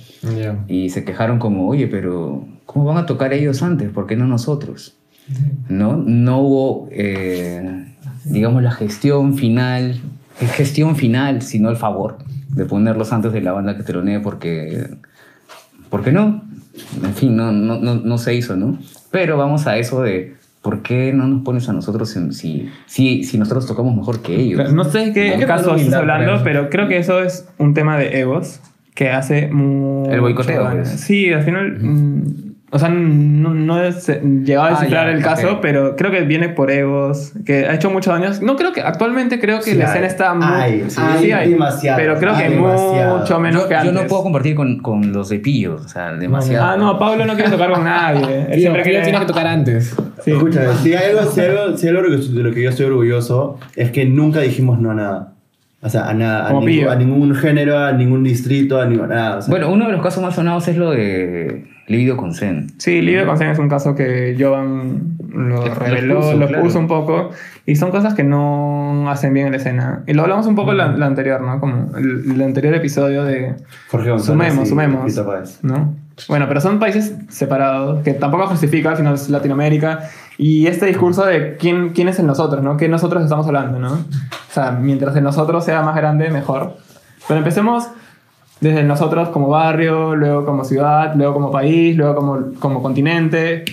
Y se quejaron como, oye, pero ¿cómo van a tocar ellos antes? ¿Por qué no nosotros? ¿No? No hubo, eh, digamos, la gestión final, es gestión final, sino el favor de ponerlos antes de la banda que teronee porque, ¿por qué no? En fin, no, no, no, no se hizo, ¿no? Pero vamos a eso de, ¿por qué no nos pones a nosotros en- si, si, si nosotros tocamos mejor que ellos? No sé qué caso estás hablando, pero creo que eso es un tema de egos que hace mucho El boicoteo, pues. Sí, al final. mm, o sea, no, no es llegado a Ah, descifrar ya, el caso, pero creo que viene por egos, que ha hecho muchos daños. No creo que actualmente creo que Sí la hay. escena está muy. Hay, sí, sí hay demasiado, Pero creo que demasiado. mucho menos yo, que yo antes. no puedo compartir con, con los de Pillo, o sea, demasiado. Ah, no, Pablo no quiere tocar con nadie. [LAUGHS] Él siempre Pío quiere tiene que tocar antes. Sí. Escucha, si hay algo, si hay algo, si hay algo de lo que- de lo que yo estoy orgulloso es que nunca dijimos no a nada. O sea, a nada, a, ningún- Pío. a ningún género, a ningún distrito, a ningún nada. o sea, Bueno, uno de los casos más sonados es lo de Libido con Zen. Sí, Libre Consent es un caso que Jovan lo Que lo reveló, puso, lo claro. puso un poco. Y son cosas que no hacen bien en la escena. Y lo hablamos un poco en la, la anterior, ¿no? Como el, el anterior episodio de Jorge González Sumemos, sumemos. ¿no? Bueno, pero son países separados, que tampoco justifica, al final es Latinoamérica. Y este discurso de quién, quién es el nosotros, ¿no? ¿Qué nosotros estamos hablando, ¿no? O sea, mientras el nosotros sea más grande, mejor. Pero empecemos desde nosotros como barrio, luego como ciudad, luego como país, luego como, como continente.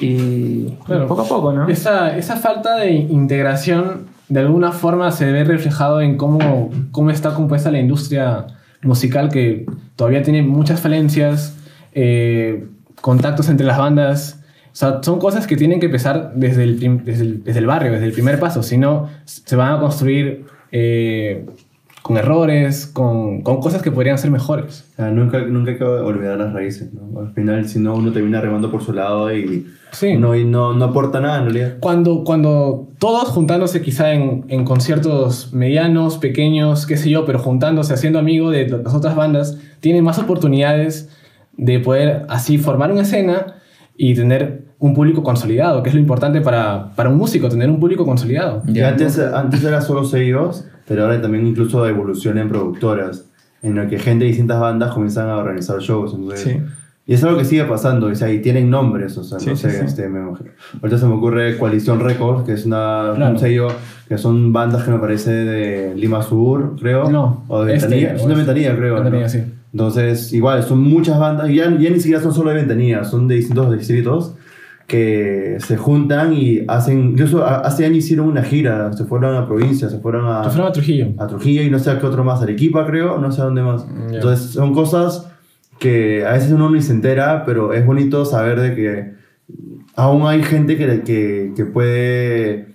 Y Claro. poco a poco, ¿no? Esa, esa falta de integración de alguna forma se ve reflejado en cómo, cómo está compuesta la industria musical que todavía tiene muchas falencias, eh, contactos entre las bandas. O sea, son cosas que tienen que empezar desde el, desde el, desde el barrio, desde el primer paso. Si no, se van a construir eh, con errores, con, con cosas que podrían ser mejores. O sea, nunca, nunca hay que olvidar las raíces, ¿no? Al final, si no, uno termina remando por su lado y, Sí. no, y no, no aporta nada en realidad. Cuando, cuando todos juntándose quizá en, en conciertos medianos, pequeños, qué sé yo, pero juntándose, haciendo amigos de las otras bandas, tienen más oportunidades de poder así formar una escena y tener un público consolidado, que es lo importante para, para un músico, tener un público consolidado. Y antes, antes era solo sellos, pero ahora también incluso evoluciona en productoras, en la que gente de distintas bandas comienzan a organizar shows. entonces- Sí. Y es algo que sigue pasando, o sea, y tienen nombres, o sea, Sí, no sé, sí. este, me. Ahorita se me ocurre Coalición Records, que es una, Claro. un sello que son bandas que me parece de Lima Sur, creo. No, o de este, Ventanilla, o son de este. Ventanilla, creo. Ventanilla, ¿no? sí. Entonces, igual, son muchas bandas, y ya, ya ni siquiera son solo de Ventanilla, son de distintos distritos que se juntan y hacen, incluso hace años hicieron una gira, se fueron a provincia, se fueron a, Se fueron a Trujillo. a Trujillo y no sé a qué otro más, Arequipa creo, no sé a dónde más. Ya. Entonces son cosas que a veces uno ni se entera, pero es bonito saber de que aún hay gente que, que, que puede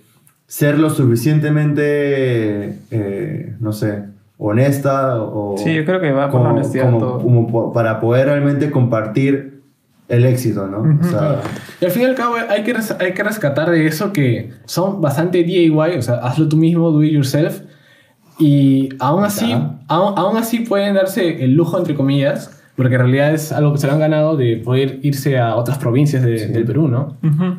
ser lo suficientemente, eh, no sé, honesta o... Sí, yo creo que va por la como- honestidad como- todo. como para poder realmente compartir el éxito, ¿no? O sea, Y al fin y al cabo hay que, hay que rescatar de eso que son bastante DIY, o sea, hazlo tú mismo, do it yourself. Y aún así, aún, aún así pueden darse el lujo, entre comillas, porque en realidad es algo que se lo han ganado de poder irse a otras provincias de- del Perú, ¿no? Ujú.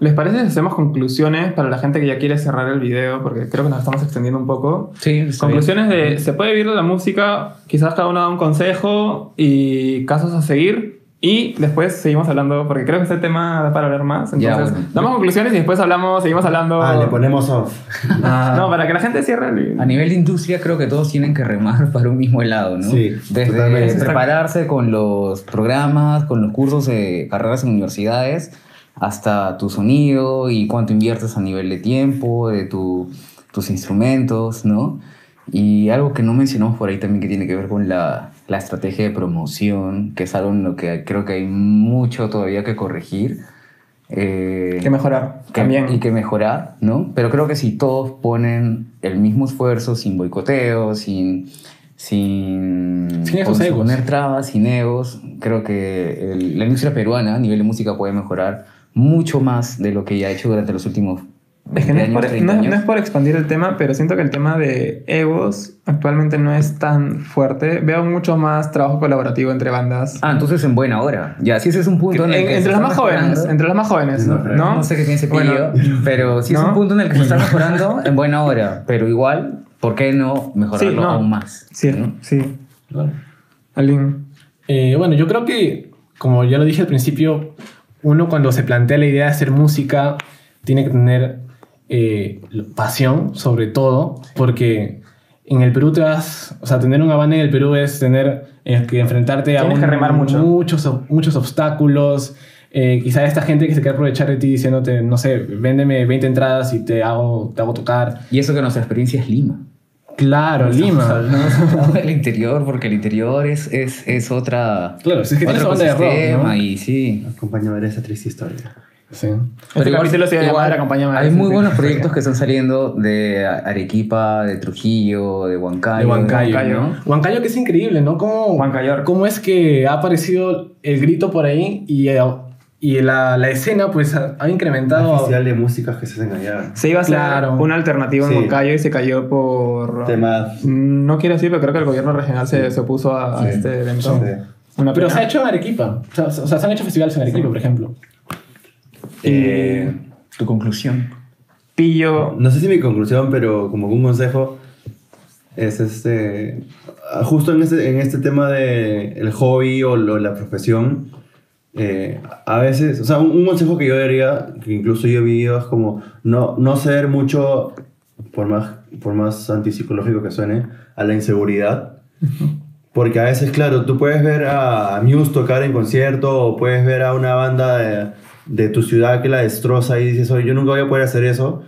¿Les parece si hacemos conclusiones para la gente que ya quiere cerrar el video? Porque creo que nos estamos extendiendo un poco. Sí, bien. Conclusiones de, ¿se puede vivir de la música? Quizás cada uno da un consejo y casos a seguir. Y después seguimos hablando, porque creo que este tema da para hablar más. Entonces, Ya, bueno. damos conclusiones y después hablamos, seguimos hablando. Ah, le ponemos off. [LAUGHS] No, para que la gente cierre el... A nivel de industria creo que todos tienen que remar [LAUGHS] para un mismo lado, ¿no? Sí, Desde totalmente. prepararse con los programas, con los cursos de carreras en universidades, hasta tu sonido y cuánto inviertes a nivel de tiempo, de tu- tus instrumentos, ¿no? Y algo que no mencionamos por ahí también que tiene que ver con la, la estrategia de promoción, que es algo en lo que creo que hay mucho todavía que corregir. Eh, Que mejorar que- también. y que mejorar, ¿no? Pero creo que si todos ponen el mismo esfuerzo, sin boicoteo, sin, sin, Sin esos egos. poner trabas, sin egos, creo que el- la industria peruana a nivel de música puede mejorar mucho más de lo que ya ha hecho durante los últimos Es que 20 no es, años, por, 30 no- años. no es por expandir el tema, pero siento que el tema de egos actualmente no es tan fuerte. Veo mucho más trabajo colaborativo entre bandas. Ah, entonces en buena hora. Ya, si ese es un punto en el En- que se entre los más jóvenes, mejorando, entre los más jóvenes, No, ¿no? No sé qué piense Pillo, Bueno, pero si es un punto en el que se está [LAUGHS] mejorando, en buena hora. Pero igual, ¿por qué no mejorarlo Sí, no. aún más? Sí, ¿no? sí. Aline. Eh, bueno, yo creo que, como ya lo dije al principio, uno cuando se plantea la idea de hacer música tiene que tener eh, pasión, sobre todo, porque en el Perú te vas, o sea, tener una banda en el Perú es tener eh, que enfrentarte a Tienes que remar mucho. muchos, muchos obstáculos. Eh, quizá esta gente que se quiere aprovechar de ti diciéndote, no sé, véndeme 20 entradas y te hago, te hago tocar. Y eso que nuestra experiencia es Lima. Claro, Lima. No, [LAUGHS] el interior, porque el interior es, es, es otra. Claro, si es que otro tienes de rock, ¿no? Y sí. Acompáñame a ver esa triste historia. Sí. Este capítulo se va a llamar a Hay muy sí, buenos sí. proyectos [LAUGHS] que están saliendo de Arequipa, de Trujillo, de Huancayo. De Huancayo, Huancayo. ¿no? Huancayo que es increíble, ¿no? ¿Cómo, Huancayor. ¿Cómo es que ha aparecido el grito por ahí y, y la, la escena pues ha, incrementado... Festival de músicas que se hacen allá. Se iba a hacer Claro. una alternativa en Sí. Moncayo y se cayó por... Temas. No quiero decir, pero creo que el gobierno regional se, se opuso a, a Sí. este evento. Sí. Una Pero se ha hecho en Arequipa. O sea, o sea, se han hecho festivales en Arequipa, por ejemplo. Eh, tu conclusión. Pillo. No sé si mi conclusión, pero como un consejo es este. Justo en este, en este tema de el hobby o lo- la profesión, eh, a veces, o sea, un, un consejo que yo daría, que incluso yo he vivido, es como no, no ceder mucho, por más, por más antipsicológico que suene, a la inseguridad. Porque a veces, claro, tú puedes ver a Muse tocar en concierto o puedes ver a una banda de, de tu ciudad que la destroza y dices, oye, yo nunca voy a poder hacer eso.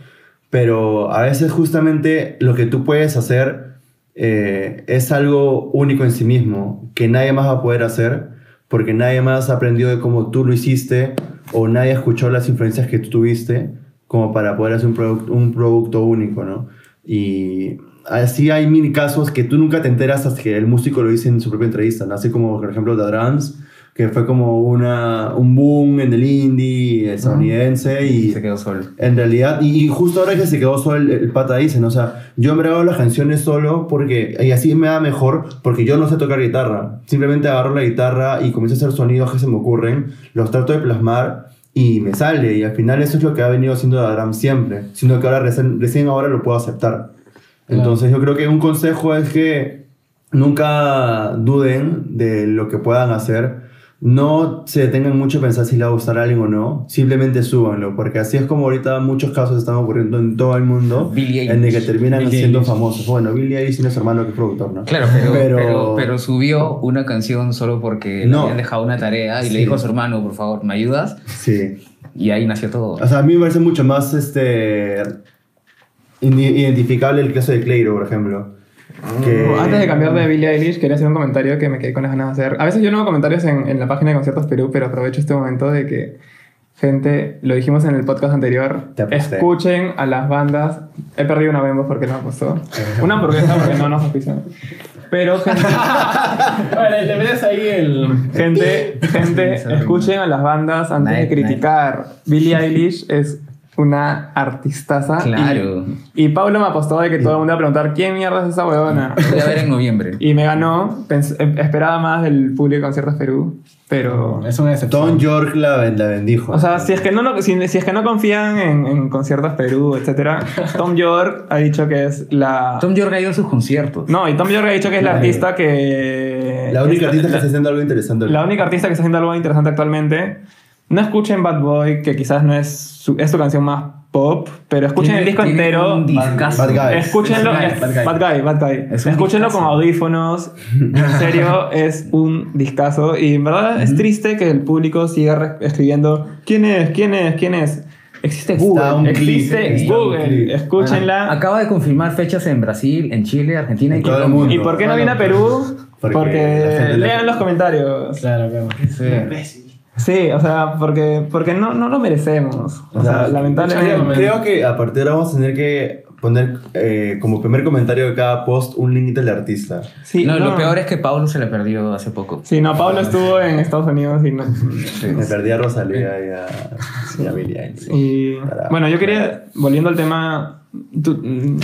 Pero a veces justamente lo que tú puedes hacer eh, es algo único en sí mismo, que nadie más va a poder hacer, porque nadie más ha aprendido de cómo tú lo hiciste o nadie escuchó las influencias que tú tuviste como para poder hacer un, produc- un producto único, ¿no? Y así hay mil casos que tú nunca te enteras hasta que el músico lo dice en su propia entrevista. Así como, por ejemplo, The Drums, que fue como una, un boom en el indie estadounidense y se quedó solo. en realidad, y, y justo ahora que se quedó solo el, el pata dice, ¿no? O sea, yo me grabo las canciones solo porque, y así me da mejor, porque yo no sé tocar guitarra. Simplemente agarro la guitarra y comienzo a hacer sonidos que se me ocurren, los trato de plasmar y me sale. Y al final eso es lo que ha venido haciendo Adam siempre, sino que ahora recién, recién ahora lo puedo aceptar. Entonces yo creo que un consejo es que nunca duden de lo que puedan hacer. No se detengan mucho a pensar si le va a gustar a alguien o no. Simplemente súbanlo. Porque así es como ahorita muchos casos están ocurriendo en todo el mundo. En el que terminan Billie siendo Eilish. famosos. Bueno, Billie Eilish tiene su hermano que es productor, ¿no? Claro, pero, Pero- pero, pero, subió una canción solo porque le habían dejado una tarea y Sí. le dijo a su hermano, por favor, ¿me ayudas? Sí. Y ahí nació todo. O sea, a mí me parece mucho más este, identificable el caso de Cleiro, por ejemplo. Que- Antes de cambiar de Billie Eilish, quería hacer un comentario que me quedé con las ganas de hacer. A veces yo no hago comentarios en, en la página de Conciertos Perú, pero aprovecho este momento de que, gente, lo dijimos en el podcast anterior, Te escuchen a las bandas. He perdido una Bembo porque no apostó. Una hamburguesa porque no nos auspician. Pero, gente, [LAUGHS] Vale, le ves ahí el... gente, [LAUGHS] gente, escuchen a las bandas antes de Night, criticar. Billie Eilish es una artistaza. y- Claro. Y, Pablo me apostó de que todo el mundo iba a preguntar quién mierda es esa huevona. [LAUGHS] Voy a ver en noviembre. y me ganó. Pens- eh, esperaba más del público de conciertos Perú. Pero. Es una excepción. Tom York la, la bendijo. O sea, si es que no, lo- si, si es que no confían en, en conciertos Perú, etc. [LAUGHS] Tom York ha dicho que es la. Tom York ha ido a sus conciertos. No, y Tom York ha dicho que es la artista que. la única artista que está haciendo algo interesante. La única artista que está haciendo algo interesante actualmente. No escuchen Bad Boy, que quizás no es su, es su canción más pop, pero escuchen el disco entero. un discazo. Bad Guy. Escúchenlo, Bad Guy, es- Bad Guy. Bad Bad. Es Escúchenlo discazo. con audífonos. En serio, [LAUGHS] es un discazo. Y en verdad es triste que el público siga escribiendo: ¿Quién es? ¿Quién es? ¿Quién es? Existe Está Google. existe Google. Escúchenla. Acaba de confirmar fechas en Brasil, en Chile, Argentina y todo el mundo. ¿Y por qué no viene a Perú? Porque Porque, lean los comentarios. Claro, claro. Sí. Sí, o sea, porque, porque no, no lo merecemos. O, O sea, sea, lamentablemente. creo- que a partir de ahora vamos a tener que poner eh, como primer comentario de cada post un link del artista. Sí, no, lo peor es que Pablo se le perdió hace poco. Sí, no, Pablo estuvo en Estados Unidos y no. Me perdí a Rosalía y a, y a Billie Eilish. Y, Carajo. bueno, yo quería, volviendo al tema. tú- mm,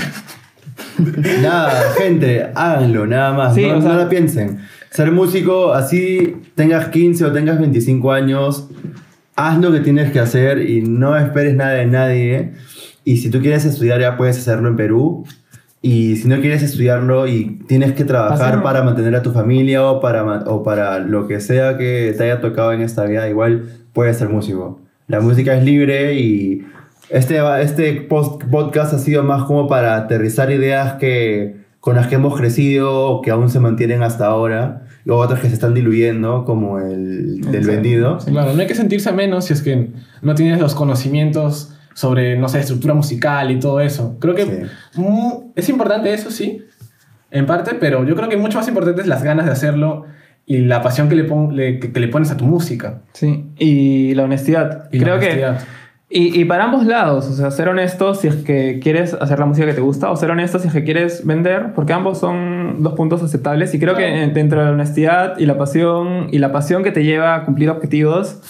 Nada, gente, háganlo, nada más. Sí, no, o sea- no la piensen. Ser músico, así tengas 15 o tengas 25 años, haz lo que tienes que hacer y no esperes nada de nadie. Y si tú quieres estudiar, ya puedes hacerlo en Perú. Y si no quieres estudiarlo y tienes que trabajar para mantener a tu familia o para, o para lo que sea que te haya tocado en esta vida, igual puedes ser músico. La música es libre y este, este podcast ha sido más como para aterrizar ideas que, con las que hemos crecido o que aún se mantienen hasta ahora, y otras que se están diluyendo, como el del Exacto. vendido. Claro, no hay que sentirse menos si es que no tienes los conocimientos sobre, no sé, estructura musical y todo eso. Creo que Sí. es importante eso, sí, en parte, pero yo creo que mucho más importante es las ganas de hacerlo y la pasión que le, pon- le- que, que le pones a tu música. Sí, y la honestidad. Y la Creo honestidad. que. Y, y para ambos lados, o sea, ser honesto si es que quieres hacer la música que te gusta, o ser honesto si es que quieres vender, porque ambos son dos puntos aceptables. Y creo que en- dentro de la honestidad y la pasión, y la pasión que te lleva a cumplir objetivos,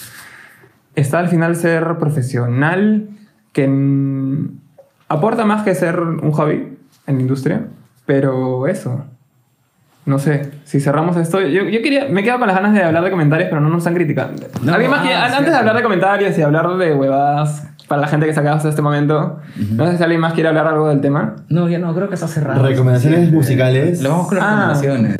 está al final ser profesional, que mm, aporta más que ser un hobby en la industria, pero eso. No sé, si cerramos esto, yo, yo quería, me quedo con las ganas de hablar de comentarios, pero no nos están criticando. No, ¿Alguien más ah, antes cierto. de hablar de comentarios y hablar de huevadas para la gente que se acaba hasta este momento, no sé si alguien más quiere hablar algo del tema. No, ya no, creo que está cerrado. Recomendaciones musicales. Lo vamos con las Ah. recomendaciones.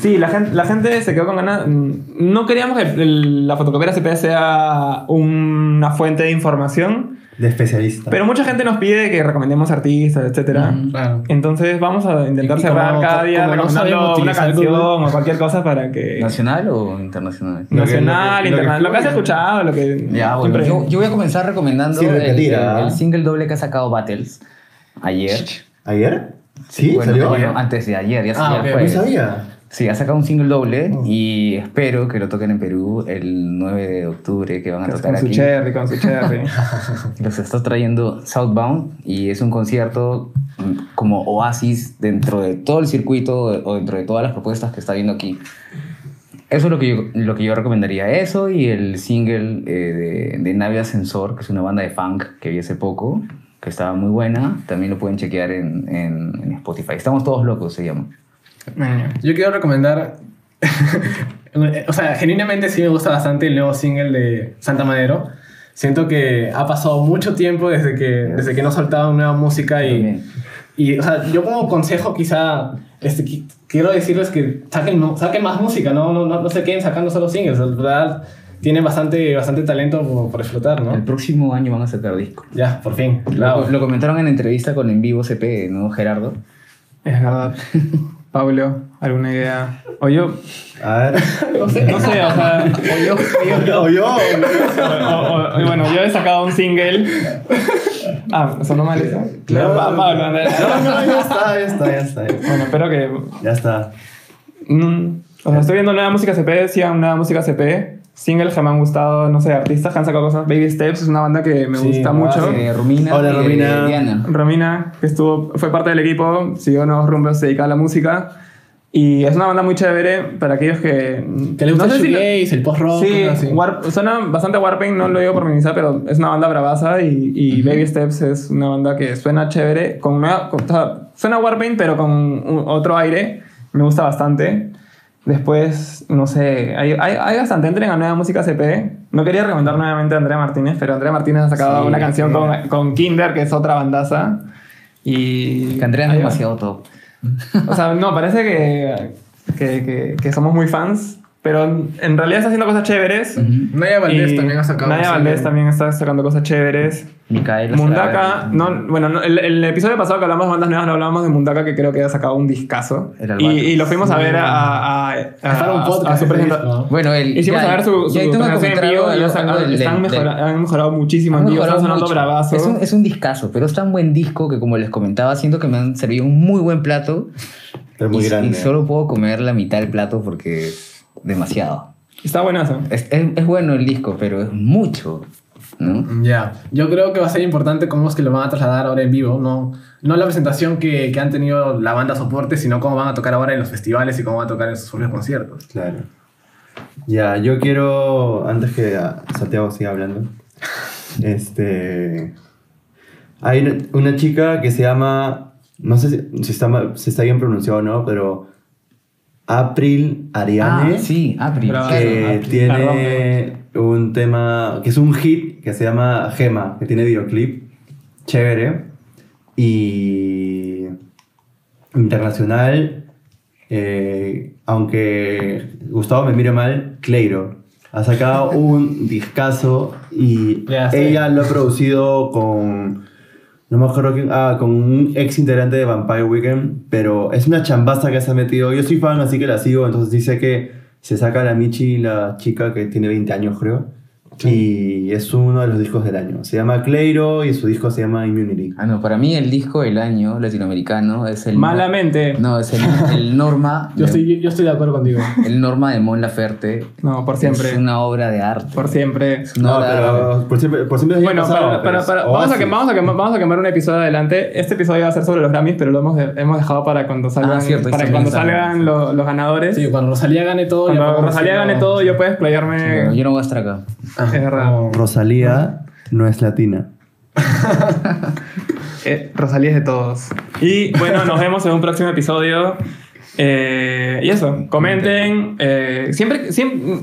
Sí, la gente, la gente se quedó con ganas. mm, No queríamos que el- la fotocopiera CP sea una fuente de información, De especialistas. pero mucha gente nos pide que recomendemos artistas, etcétera. Ujú. Claro. Entonces vamos a intentar cerrar como- cada día no recomendando sabemos una canción Google. o cualquier cosa para que... ¿Nacional o internacional? Nacional, que- lo que internacional, lo que has escuchado, lo que... Ya, bueno, yo, yo voy a comenzar recomendando Sin el, repetir, el- ¿ah? el single doble que ha sacado Battles ayer. ¿Ayer? ¿Sí? Bueno, ¿Salió? bueno, antes de ayer, ya, Ah, ya ok, fue. No sabía. Sí, ha sacado un single doble Oh. y espero que lo toquen en Perú el 9 de octubre que van a Con tocar su aquí. cherry, con su cherry. [LAUGHS] Los está trayendo Southbound y es un concierto mm, como oasis dentro de todo el circuito o dentro de todas las propuestas que está viendo aquí. Eso es lo que yo, lo que yo recomendaría. Eso y el single eh, de, de Nave Ascensor, que es una banda de funk que vi hace poco, que estaba muy buena. También lo pueden chequear en, en- en Spotify. Estamos todos locos, se llama. Yo quiero recomendar. [LAUGHS] o sea, genuinamente sí me gusta bastante el nuevo single de Santa Madero. Siento que ha pasado mucho tiempo desde que, desde que no soltaba nueva música y, y o sea, yo como consejo quizá este, qui- quiero decirles que saquen, no- saquen más música, no, no, no, no se queden sacando solo singles. En verdad tienen bastante, bastante talento por, por explotar, El ¿no? próximo año van a sacar disco. Ya, por fin. Lo, Claro. lo comentaron en entrevista con En Vivo CP, ¿no, Gerardo? Es verdad. [LAUGHS] Pablo, ¿alguna idea? O yo, A ver. [LAUGHS] no sé, o sea, o yo, o yo, [LAUGHS] O yo. o- o- o- bueno, yo he sacado un single. Ah, ¿sonó mal eso? Claro. Pablo. No, no, ya está, ya está, ya está. Bueno, espero que Ya está. Mm, o sea, estoy viendo nueva música CP, decían nueva música CP. Singles que me han gustado, no sé, artistas que han sacado cosas. Baby Steps es una banda que me Sí, gusta ah, mucho. Eh, Romina Hola, de Romina. Diana. Romina, que estuvo, fue parte del equipo, siguió nuevos rumbos, se dedica a la música. Y es una banda muy chévere para aquellos que... Que le gusta no el sé si lo- shoegaze, el post-rock. Sí, así. Warp- suena bastante Warpaint, no lo digo por minimizar, pero es una banda bravaza y, y Baby Steps es una banda que suena chévere, con nueva, con- o sea, suena Warpaint pero con un- otro aire, me gusta bastante. Después, no sé, hay, hay, hay bastante, entren a Nueva Música CP. No quería recomendar nuevamente a Andrea Martínez, pero Andrea Martínez ha sacado Sí, una canción con, con Kinder, que es otra bandaza. Y... Que Andrea es demasiado top. O sea, no, parece que, que, que, que somos muy fans, pero en realidad está haciendo cosas chéveres. Naya Valdés también ha sacado. Naya música. Valdés también está sacando cosas chéveres. Micaela Mundaka, no, bueno, no, el, el episodio pasado que hablamos de bandas nuevas, no hablamos de Mundaka, que creo que ha sacado un discazo. Y, lo fuimos a ver a, a, a, un podcast. Bueno, el, Hicimos ya- a ver su, su presentación en vivo y algo del- están del- mejora- han mejorado muchísimo en Han vivo, están sonando mucho. bravazo. Es un, es un discazo, pero es tan buen disco que, como les comentaba, siento que me han servido un muy buen plato. Es muy y, grande. y solo puedo comer la mitad del plato porque demasiado. Está buenazo. Es, es- es bueno el disco, pero es mucho. ¿no? Ya, yo creo que va a ser importante cómo es que lo van a trasladar ahora en vivo, no, no la presentación que, que han tenido la banda soporte, sino cómo van a tocar ahora en los festivales y cómo van a tocar en sus propios conciertos. Claro. Ya, yo quiero, antes que Santiago siga hablando, [LAUGHS] este... Hay una, una chica que se llama, no sé si, si está, si está bien pronunciado o no, pero April Ariane. Ah, sí, April. Que April. tiene un tema, que es un hit que se llama Gema, que tiene videoclip chévere y internacional, eh, aunque Gustavo me mire mal, Cleiro. Ha sacado [LAUGHS] un discazo y ella lo ha producido con... No me acuerdo quién. Ah, con un ex integrante de Vampire Weekend. Pero es una chambaza que se ha metido. Yo soy fan, así que la sigo. Entonces dice que se saca la Michi, la chica que tiene 20 años, creo. Y es uno de los discos del año. Se llama Cleiro y su disco se llama Immunity. Ah, no, para mí el disco del año latinoamericano es el... Malamente. No, es el, el Norma. [LAUGHS] Yo de- estoy, yo estoy de acuerdo contigo. [LAUGHS] El Norma de Mon Laferte. No, por siempre. Es una obra de arte. Por siempre. No, pero por siempre, por siempre es Bueno, pasado, para- para- para- vamos, a Oasis. que, vamos, a quemar, vamos a quemar un episodio adelante. Este episodio va a ser sobre los Grammys, pero lo hemos, de- hemos dejado para cuando salgan, Ah, cierto, para cuando salgan sí. lo- los ganadores. Sí, cuando Rosalía gane todo. cuando Rosalía gane todo, yo puedo explayarme. Yo no voy a estar acá. Rosalía no es latina. [LAUGHS] Eh, Rosalía es de todos. Y bueno, nos vemos en un próximo episodio. Eh, y eso, comenten. eh, siempre, siempre.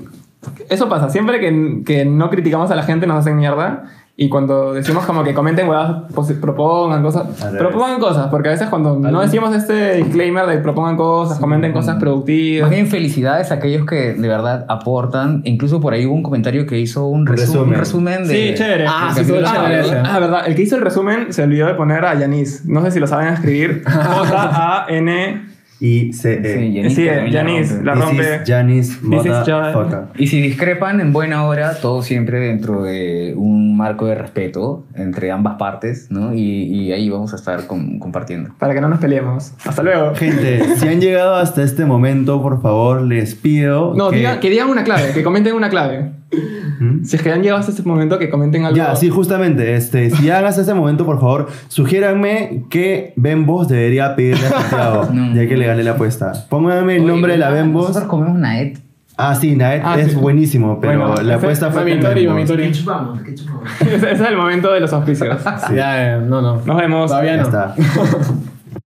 Eso pasa, siempre que, que no criticamos a la gente nos hacen mierda. Y cuando decimos como que comenten, huevadas, pues, propongan cosas. Propongan cosas, porque a veces cuando no decimos este disclaimer de propongan cosas, comenten cosas productivas. Más bien felicidades a aquellos que de verdad aportan. Incluso por ahí hubo un comentario que hizo un, resu- resumen. un resumen de... Sí, chévere. Ah, sí, chévere ese. Ah, verdad. El que hizo el resumen se olvidó de poner a Yanis. No sé si lo saben escribir. [LAUGHS] J-A-N. Y se Sí, e. Sí, la Yanis, rompe. la. Y si discrepan en buena hora, todo siempre dentro de un marco de respeto entre ambas partes, ¿no? Y, y ahí vamos a estar com- compartiendo. Para que no nos peleemos. Hasta luego. Gente, [LAUGHS] si han llegado hasta este momento, por favor, les pido No, que... digan- que digan una clave, que comenten una clave. ¿Mm? Si es que han llegado hasta este momento, que comenten algo. Ya, sí, justamente. Este, si llegan hasta este momento, por favor, sugiéranme qué Bembos debería pedirle a Santiago, [LAUGHS] No. ya que le gané la apuesta. Pónganme el nombre de la Bembos. Nosotros comemos Naet. Ah, sí, Naet Ah, es sí. buenísimo, pero Bueno, la apuesta fue Mamitori, mamitori. ¿Qué chupamos? ¿Qué chupamos? [LAUGHS] Ese es el momento de los auspicios. Ya, eh, no, no. Nos vemos. Todavía Ya no. está. [LAUGHS]